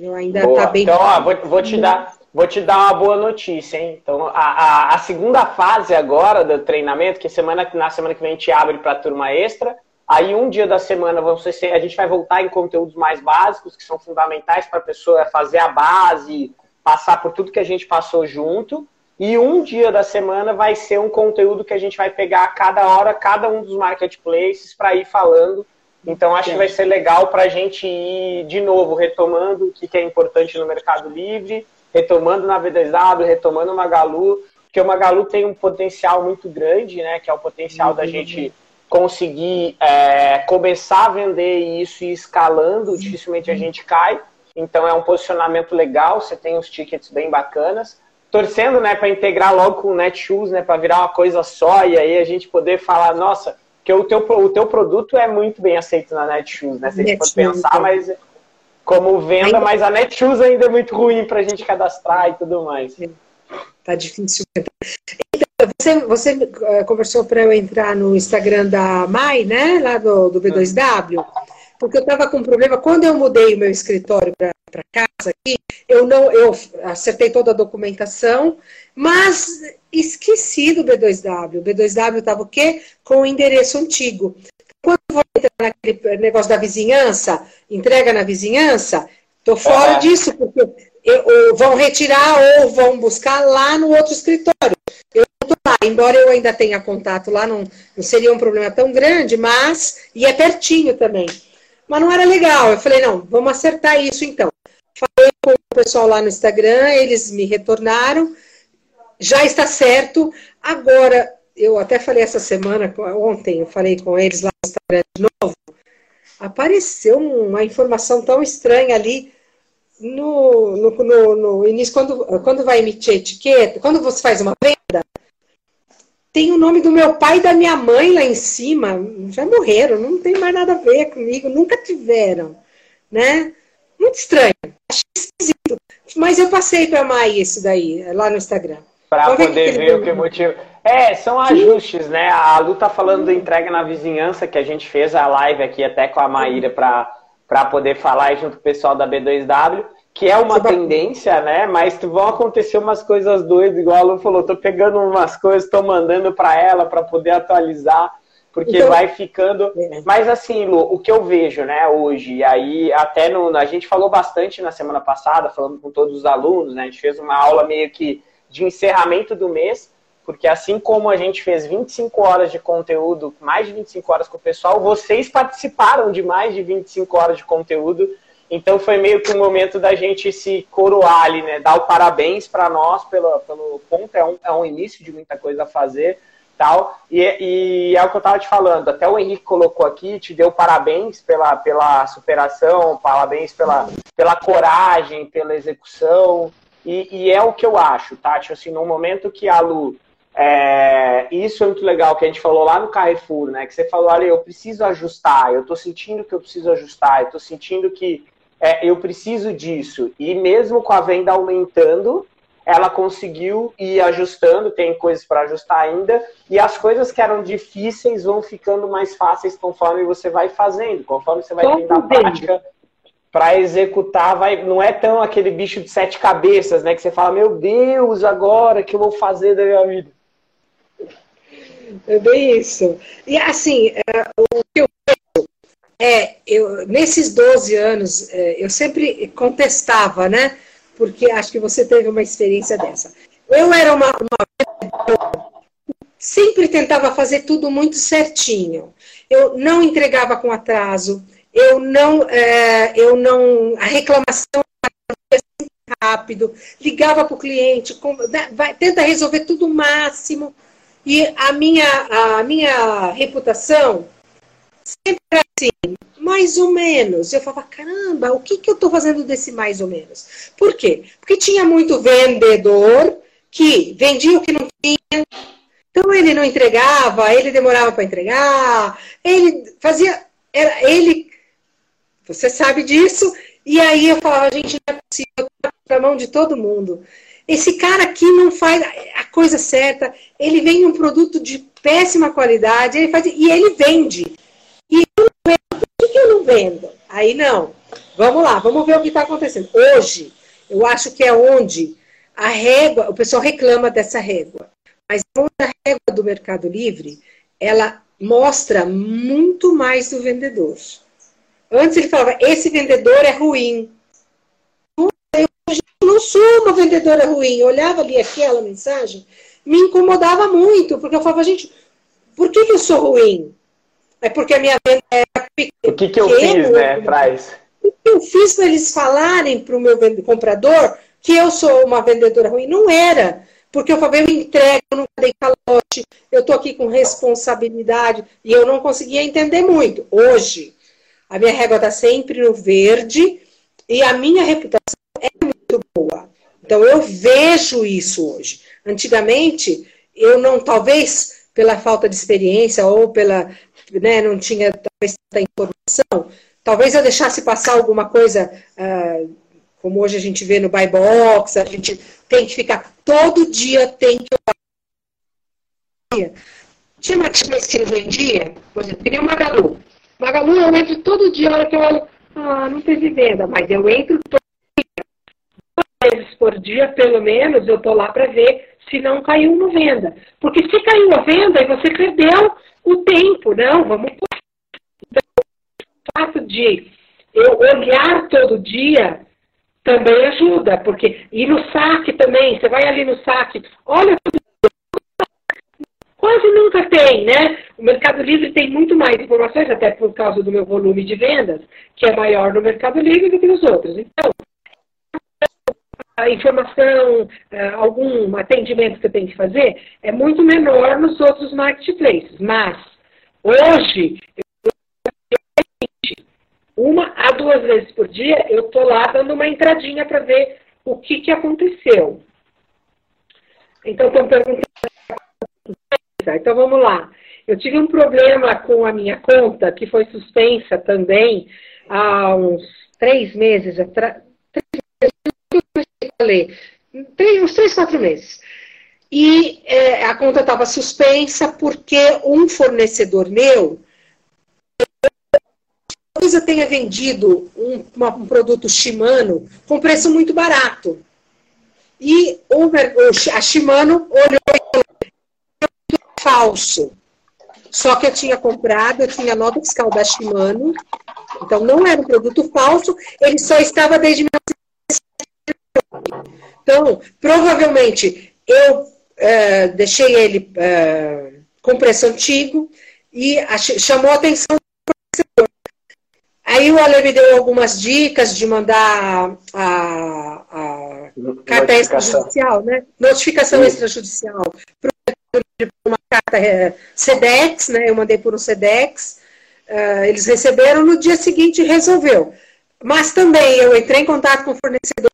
Eu ainda está bem. Então, ó, vou, vou, te dar, vou te dar uma boa notícia, hein? Então, a, a, a segunda fase agora do treinamento, que semana, na semana que vem a gente abre para turma extra, Aí um dia da semana ser, a gente vai voltar em conteúdos mais básicos, que são fundamentais para a pessoa fazer a base, passar por tudo que a gente passou junto. E um dia da semana vai ser um conteúdo que a gente vai pegar a cada hora, cada um dos marketplaces, para ir falando. Então acho que vai ser legal para a gente ir de novo retomando o que, é importante no Mercado Livre, retomando na V2W, retomando o Magalu, porque o Magalu tem um potencial muito grande, né? Que é o potencial uhum. da gente conseguir é, começar a vender isso e escalando, dificilmente a gente cai. Então é um posicionamento legal, você tem uns tickets bem bacanas. Torcendo, né, para integrar logo com o Netshoes, né, para virar uma coisa só e aí a gente poder falar, nossa, que o teu, o teu produto é muito bem aceito na Netshoes, né? Se a gente for pensar, mas como venda, mas a Netshoes ainda é muito ruim para a gente cadastrar e tudo mais. Tá difícil. Você, você eh, conversou para eu entrar no Instagram da Mai, né? Lá do, do B2W, porque eu estava com um problema. Quando eu mudei o meu escritório para casa aqui, eu não eu acertei toda a documentação, mas esqueci do B2W. O B2W estava o quê? Com o endereço antigo. Quando eu vou entrar naquele negócio da vizinhança, entrega na vizinhança, estou fora disso, porque eu, vão retirar ou vão buscar lá no outro escritório. Embora eu ainda tenha contato lá, não, não seria um problema tão grande, mas. E é pertinho também. Mas não era legal. Eu falei, não, vamos acertar isso então. Falei com o pessoal lá no Instagram, eles me retornaram. Já está certo. Agora, eu até falei essa semana, ontem, eu falei com eles lá no Instagram de novo. Apareceu uma informação tão estranha ali no, no, no, no, início, quando, quando vai emitir etiqueta, quando você faz uma venda, tem o nome do meu pai e da minha mãe lá em cima. Já morreram, não tem mais nada a ver comigo, nunca tiveram, né? Muito estranho, achei esquisito. Mas eu passei para amar isso daí, lá no Instagram. Para poder ver o que motivo. É, são ajustes, né? A Lu tá falando da entrega na vizinhança, que a gente fez a live aqui até com a Maíra para para poder falar junto com o pessoal da B2W, que é uma tendência, né? Mas vão acontecer umas coisas doidas, igual a Lu falou, tô pegando umas coisas, tô mandando para ela para poder atualizar, porque então, vai ficando. É. Mas assim, Lu, o que eu vejo, né, hoje, e aí até no, a gente falou bastante na semana passada, falando com todos os alunos, né? A gente fez uma aula meio que de encerramento do mês porque assim como a gente fez 25 horas de conteúdo, mais de 25 horas com o pessoal, vocês participaram de mais de 25 horas de conteúdo. Então foi meio que um momento da gente se coroar ali, né? Dar o parabéns para nós pelo, pelo ponto, é um, é um início de muita coisa a fazer tal. E, e, é o que eu estava te falando. Até o Henrique colocou aqui, te deu parabéns pela, pela superação, parabéns pela, pela coragem, pela execução. E, e é o que eu acho, Tati. Tá? Assim, no momento que a Lu é, isso é muito legal que a gente falou lá no Carrefour, né? Que você falou, olha, eu preciso ajustar, eu estou sentindo que eu preciso ajustar, eu estou sentindo que é, eu preciso disso. E mesmo com a venda aumentando, ela conseguiu ir ajustando, tem coisas para ajustar ainda, e as coisas que eram difíceis vão ficando mais fáceis conforme você vai fazendo, conforme você vai tendo a prática para executar, vai, não é tão aquele bicho de sete cabeças, né? Que você fala, meu Deus, agora que eu vou fazer da minha vida? É bem isso. E assim, é, o que eu é, eu, nesses 12 anos, é, eu sempre contestava, né? Porque acho que você teve uma experiência dessa. Eu era uma, uma sempre tentava fazer tudo muito certinho. Eu não entregava com atraso, eu não, é, eu não, a reclamação rápido, ligava para o cliente, com, né, vai, tenta resolver tudo o máximo. E a minha, a minha reputação sempre assim, mais ou menos. Eu falava, caramba, o que, que eu estou fazendo desse mais ou menos? Por quê? Porque tinha muito vendedor que vendia o que não tinha, então ele não entregava, ele demorava para entregar, ele fazia, era ele, você sabe disso, e aí eu falava, gente, não é possível, para mão de todo mundo. Esse cara aqui não faz a coisa certa, ele vende um produto de péssima qualidade, ele faz, e ele vende. E eu não vendo, por que eu não vendo? Aí não. Vamos lá, vamos ver o que está acontecendo. Hoje, eu acho que é onde a régua, o pessoal reclama dessa régua, mas a régua do Mercado Livre, ela mostra muito mais do vendedor. Antes ele falava, esse vendedor é ruim não sou uma vendedora ruim. Eu olhava ali aquela mensagem, me incomodava muito, porque eu falava, gente, por que eu sou ruim? É porque a minha venda é pequena. O que, que eu fiz, né, Fraz? O que eu fiz para eles falarem para o meu comprador que eu sou uma vendedora ruim? Não era. Porque eu falei, eu entrego, eu nunca dei calote, eu estou aqui com responsabilidade, e eu não conseguia entender muito. Hoje, a minha régua está sempre no verde, e a minha reputação é muito boa. Então eu vejo isso hoje. Antigamente, eu não, talvez pela falta de experiência ou pela, né, não tinha talvez tanta informação, talvez eu deixasse passar alguma coisa, uh, como hoje a gente vê no buy box, a gente tem que ficar todo dia tem que tinha uma tia que vendia, por exemplo, queria uma Magalu. Magalu eu entro todo dia, a hora que eu olho, ah, não teve venda, mas eu entro todo vezes por dia, pelo menos, eu estou lá para ver se não caiu uma venda. Porque se caiu a venda, aí você perdeu o tempo. Não, vamos. Então, o fato de eu olhar todo dia também ajuda, porque e no saque também, você vai ali no saque, olha quase nunca tem, né? O Mercado Livre tem muito mais informações, até por causa do meu volume de vendas, que é maior no Mercado Livre do que nos outros. Então, a informação, é, algum atendimento que eu tenho que fazer, é muito menor nos outros marketplaces. Mas, hoje, uma a duas vezes por dia, eu estou lá dando uma entradinha para ver o que, que aconteceu. Então, estão perguntando. Então, vamos lá. Eu tive um problema com a minha conta, que foi suspensa também há uns três meses atrás. Três falei, uns três, quatro meses. E é, a conta estava suspensa porque um fornecedor meu talvez eu tenha vendido um, uma, um produto Shimano com preço muito barato. E o, a Shimano olhou e falso. Só que eu tinha comprado, eu tinha nota fiscal da Shimano, então não era um produto falso, ele só estava desde então, provavelmente, eu é, deixei ele é, com preço antigo e chamou a atenção do professor. Aí o Ale me deu algumas dicas de mandar a, a carta extrajudicial, né? Notificação Sim. extrajudicial para uma carta é, SEDEX, né? Eu mandei por um SEDEX. Uh, eles receberam, no dia seguinte resolveu. Mas também eu entrei em contato com o fornecedor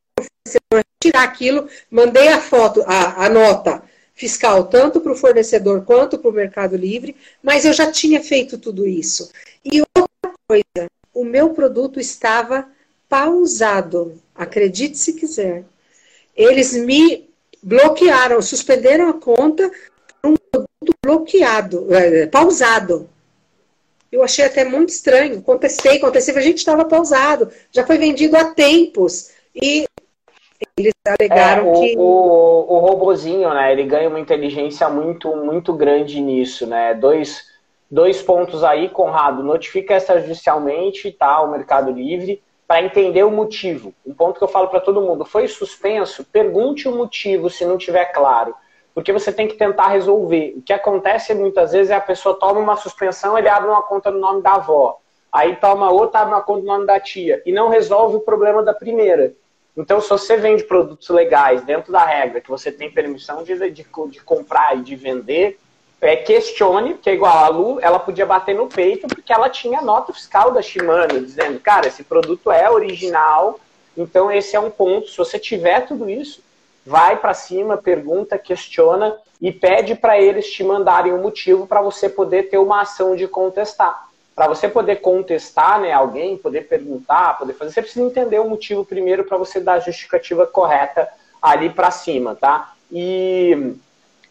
tirar aquilo, mandei a foto, a, a nota fiscal, tanto para o fornecedor quanto para o Mercado Livre, mas eu já tinha feito tudo isso. E outra coisa, o meu produto estava pausado, acredite se quiser. Eles me bloquearam, suspenderam a conta por um produto bloqueado, é, pausado. Eu achei até muito estranho. Contestei, contestei, a gente estava pausado. Já foi vendido há tempos. E eles alegaram é, o, que. O, o robozinho, né? Ele ganha uma inteligência muito, muito grande nisso, né? Dois, dois pontos aí, Conrado. Notifica extrajudicialmente, tá? O Mercado Livre para entender o motivo. Um ponto que eu falo para todo mundo: foi suspenso? Pergunte o motivo se não tiver claro. Porque você tem que tentar resolver. O que acontece muitas vezes é a pessoa toma uma suspensão, ele abre uma conta no nome da avó. Aí toma outra, abre uma conta no nome da tia. E não resolve o problema da primeira. Então, se você vende produtos legais dentro da regra, que você tem permissão de, de, de comprar e de vender, é, questione, porque igual a Lu, ela podia bater no peito porque ela tinha nota fiscal da Shimano, dizendo, cara, esse produto é original, então esse é um ponto. Se você tiver tudo isso, vai para cima, pergunta, questiona e pede para eles te mandarem um motivo para você poder ter uma ação de contestar. Para você poder contestar né, alguém, poder perguntar, poder fazer, você precisa entender o motivo primeiro para você dar a justificativa correta ali para cima, tá? E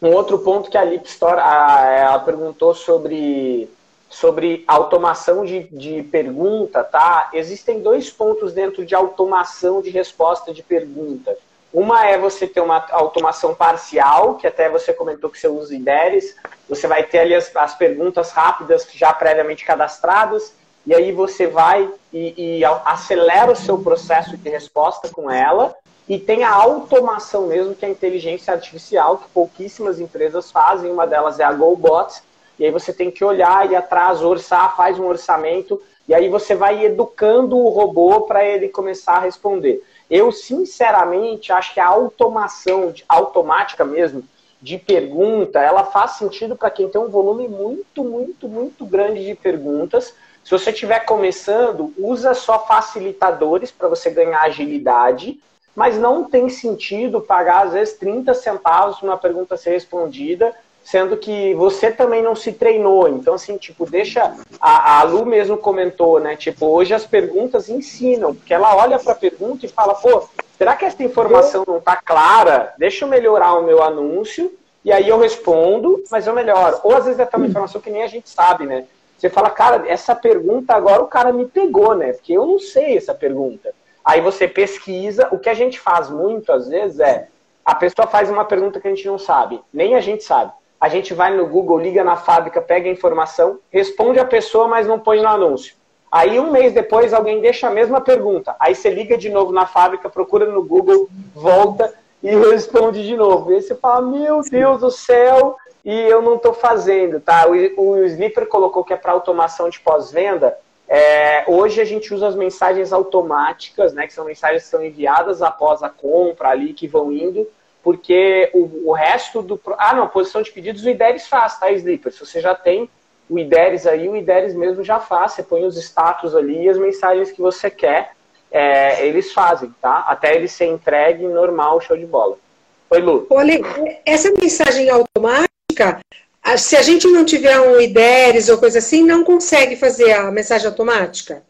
um outro ponto que a Lip Store ela perguntou sobre, sobre automação de, de pergunta, tá? Existem dois pontos dentro de automação de resposta de pergunta. Uma é você ter uma automação parcial, que até você comentou que você usa IDERES. Você vai ter ali as, as perguntas rápidas já previamente cadastradas, e aí você vai e, e acelera o seu processo de resposta com ela e tem a automação mesmo, que é a inteligência artificial, que pouquíssimas empresas fazem, uma delas é a GoBots, e aí você tem que olhar e atrás, orçar, faz um orçamento, e aí você vai educando o robô para ele começar a responder. Eu, sinceramente, acho que a automação, automática mesmo, de pergunta, ela faz sentido para quem tem um volume muito, muito, muito grande de perguntas. Se você estiver começando, usa só facilitadores para você ganhar agilidade mas não tem sentido pagar, às vezes, 30 centavos para uma pergunta ser respondida, sendo que você também não se treinou. Então, assim, tipo, deixa. A, a Lu mesmo comentou, né? Tipo, hoje as perguntas ensinam, porque ela olha para a pergunta e fala, pô, será que essa informação não está clara? Deixa eu melhorar o meu anúncio, e aí eu respondo, mas eu melhoro. Ou às vezes é até uma informação que nem a gente sabe, né? Você fala, cara, essa pergunta agora o cara me pegou, né? Porque eu não sei essa pergunta. Aí você pesquisa. O que a gente faz muito, às vezes, é a pessoa faz uma pergunta que a gente não sabe, nem a gente sabe. A gente vai no Google, liga na fábrica, pega a informação, responde a pessoa, mas não põe no anúncio. Aí um mês depois alguém deixa a mesma pergunta. Aí você liga de novo na fábrica, procura no Google, volta e responde de novo. E aí você fala, meu Deus do céu, e eu não estou fazendo, tá? O, o Slipper colocou que é para automação de pós-venda. É, hoje a gente usa as mensagens automáticas, né, que são mensagens que são enviadas após a compra ali, que vão indo, porque o, o resto do... Ah, não, posição de pedidos o IDERES faz, tá, Sleeper? Se você já tem o IDERES aí, o IDERES mesmo já faz. Você põe os status ali e as mensagens que você quer, é, eles fazem, tá? Até ele ser entregue normal, show de bola. Oi, Lu. Olha, essa mensagem automática, se a gente não tiver um IDERES ou coisa assim, não consegue fazer a mensagem automática?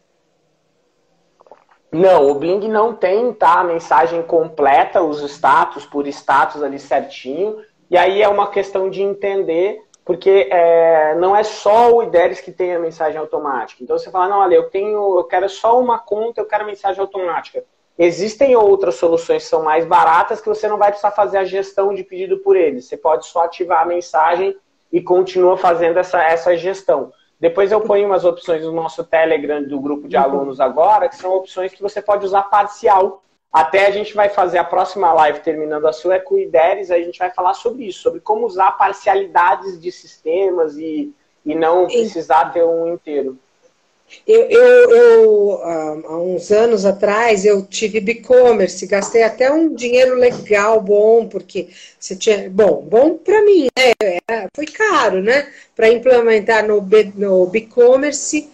Não, o Bling não tem tá, a mensagem completa, os status por status ali certinho. E aí é uma questão de entender, porque é, não é só o IDERES que tem a mensagem automática. Então você fala, não, olha, eu tenho, eu quero só uma conta, eu quero mensagem automática. Existem outras soluções que são mais baratas que você não vai precisar fazer a gestão de pedido por eles. Você pode só ativar a mensagem e continua fazendo essa, essa gestão. Depois eu ponho umas opções no nosso Telegram do grupo de alunos agora, que são opções que você pode usar parcial. Até a gente vai fazer a próxima live terminando a sua Equideres, aí a gente vai falar sobre isso, sobre como usar parcialidades de sistemas e, e não precisar ter um inteiro. Eu, eu, eu, há uns anos atrás, eu tive e-commerce, gastei até um dinheiro legal, bom, porque você tinha. Bom, bom para mim, né? Foi caro, né? Para implementar no, no e-commerce.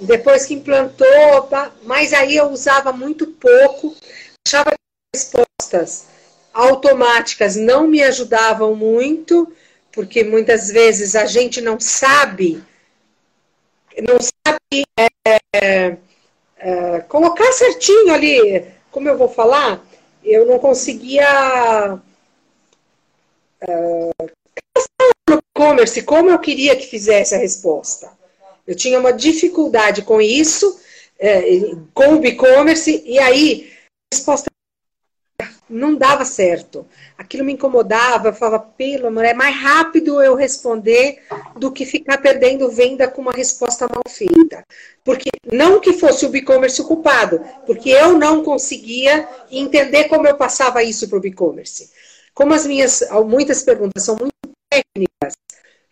Depois que implantou, opa, mas aí eu usava muito pouco, achava respostas automáticas não me ajudavam muito, porque muitas vezes a gente não sabe, não sabe é, é, colocar certinho ali, como eu vou falar, eu não conseguia é, no e-commerce como eu queria que fizesse a resposta. Eu tinha uma dificuldade com isso, é, com o e-commerce, e aí a resposta não dava certo. Aquilo me incomodava, eu falava, pelo amor, é mais rápido eu responder do que ficar perdendo venda com uma resposta mal feita. Porque não que fosse o e-commerce o culpado, porque eu não conseguia entender como eu passava isso para o e-commerce. Como as minhas, muitas perguntas são muito técnicas,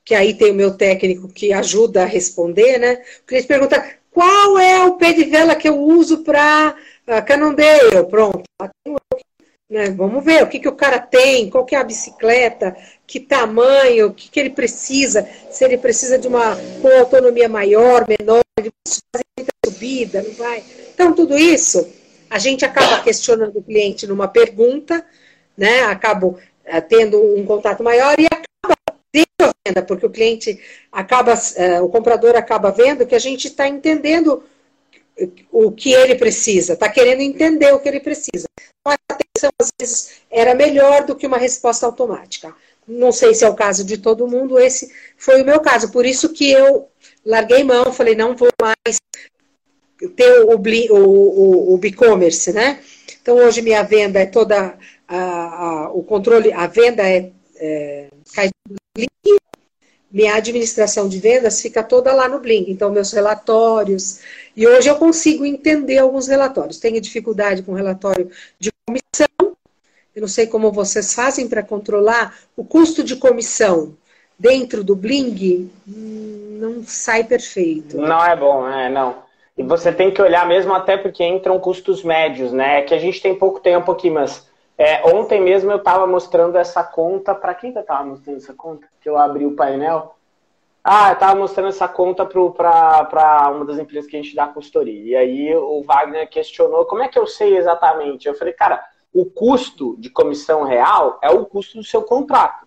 que aí tem o meu técnico que ajuda a responder, né? O cliente pergunta, qual é o pé de vela que eu uso para uh, Cannondale? Pronto, né? Vamos ver o que, que o cara tem, qual que é a bicicleta, que tamanho, o que, que ele precisa, se ele precisa de uma com autonomia maior, menor, de fazer muita subida, não vai. Então, tudo isso a gente acaba questionando o cliente numa pergunta, né? Acabo uh, tendo um contato maior e acaba tendo a venda, porque o cliente acaba, uh, o comprador acaba vendo que a gente está entendendo o que ele precisa, está querendo entender o que ele precisa. Atenção, às vezes, era melhor do que uma resposta automática. Não sei se é o caso de todo mundo, esse foi o meu caso. Por isso que eu larguei mão, falei, não vou mais ter o, o, o, o e-commerce, né? Então, hoje minha venda é toda, a, a, o controle, a venda é, é cai no link, minha administração de vendas fica toda lá no Blink. Então, meus relatórios, e hoje eu consigo entender alguns relatórios. Tenho dificuldade com relatório de comissão. Eu não sei como vocês fazem para controlar o custo de comissão dentro do Bling. Hum, não sai perfeito. Não é bom, é, não. E você tem que olhar mesmo até porque entram custos médios, né? Que a gente tem pouco tempo aqui, mas é, ontem mesmo eu estava mostrando essa conta. Para quem que eu estava mostrando essa conta? Que eu abri o painel. Ah, eu estava mostrando essa conta para uma das empresas que a gente dá consultoria. E aí o Wagner questionou como é que eu sei exatamente. Eu falei, cara, o custo de comissão real é o custo do seu contrato.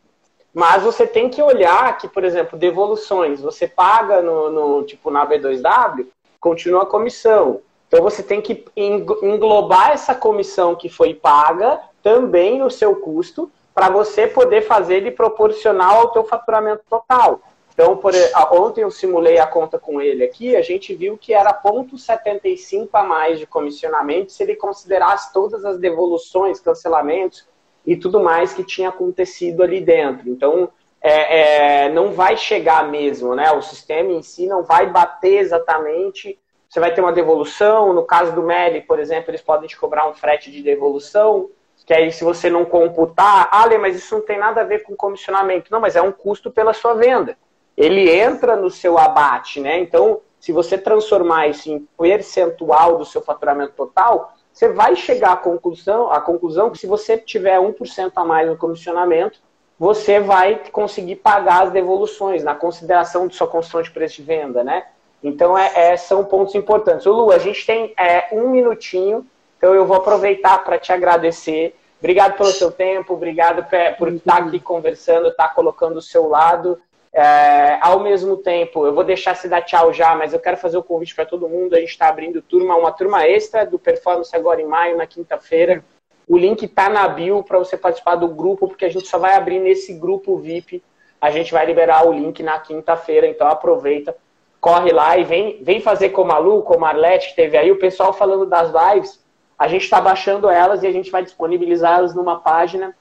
Mas você tem que olhar que, por exemplo, devoluções, você paga no, no tipo na B2W, continua a comissão. Então você tem que englobar essa comissão que foi paga também no seu custo para você poder fazer ele proporcional ao teu faturamento total. Então, por, ontem eu simulei a conta com ele aqui, a gente viu que era 0,75 a mais de comissionamento se ele considerasse todas as devoluções, cancelamentos e tudo mais que tinha acontecido ali dentro. Então, é, é, não vai chegar mesmo, né? O sistema em si não vai bater exatamente. Você vai ter uma devolução, no caso do MELI, por exemplo, eles podem te cobrar um frete de devolução, que aí se você não computar, ah, mas isso não tem nada a ver com comissionamento. Não, mas é um custo pela sua venda ele entra no seu abate, né? Então, se você transformar isso em percentual do seu faturamento total, você vai chegar à conclusão, à conclusão que se você tiver 1% a mais no comissionamento, você vai conseguir pagar as devoluções na consideração de sua construção de preço de venda, né? Então, é, é são pontos importantes. O Lu, a gente tem é, um minutinho, então eu vou aproveitar para te agradecer. Obrigado pelo seu tempo, obrigado por estar aqui conversando, estar colocando o seu lado. É, ao mesmo tempo, eu vou deixar se dar tchau já, mas eu quero fazer o convite para todo mundo. A gente está abrindo turma, uma turma extra do Performance agora em maio, na quinta-feira. O link está na bio para você participar do grupo, porque a gente só vai abrir nesse grupo VIP. A gente vai liberar o link na quinta-feira, então aproveita, corre lá e vem, vem fazer como a Lu, como a Arlete, que teve aí o pessoal falando das lives. A gente está baixando elas e a gente vai disponibilizá-las numa página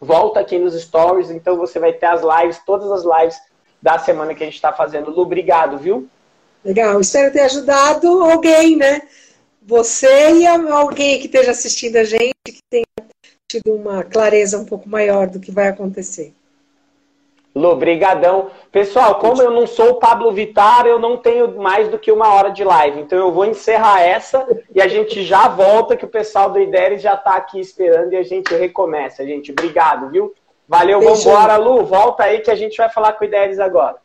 volta aqui nos stories, então você vai ter as lives, todas as lives da semana que a gente está fazendo. Lu, obrigado, viu? Legal, espero ter ajudado alguém, né? Você e alguém que esteja assistindo a gente, que tenha tido uma clareza um pouco maior do que vai acontecer. Lu, brigadão. Pessoal, como eu não sou o Pablo Vittar, eu não tenho mais do que uma hora de live. Então eu vou encerrar essa e a gente já volta, que o pessoal do IDERES já está aqui esperando e a gente recomeça, gente. Obrigado, viu? Valeu, Beijo. vambora, Lu. Volta aí que a gente vai falar com o IDERES agora.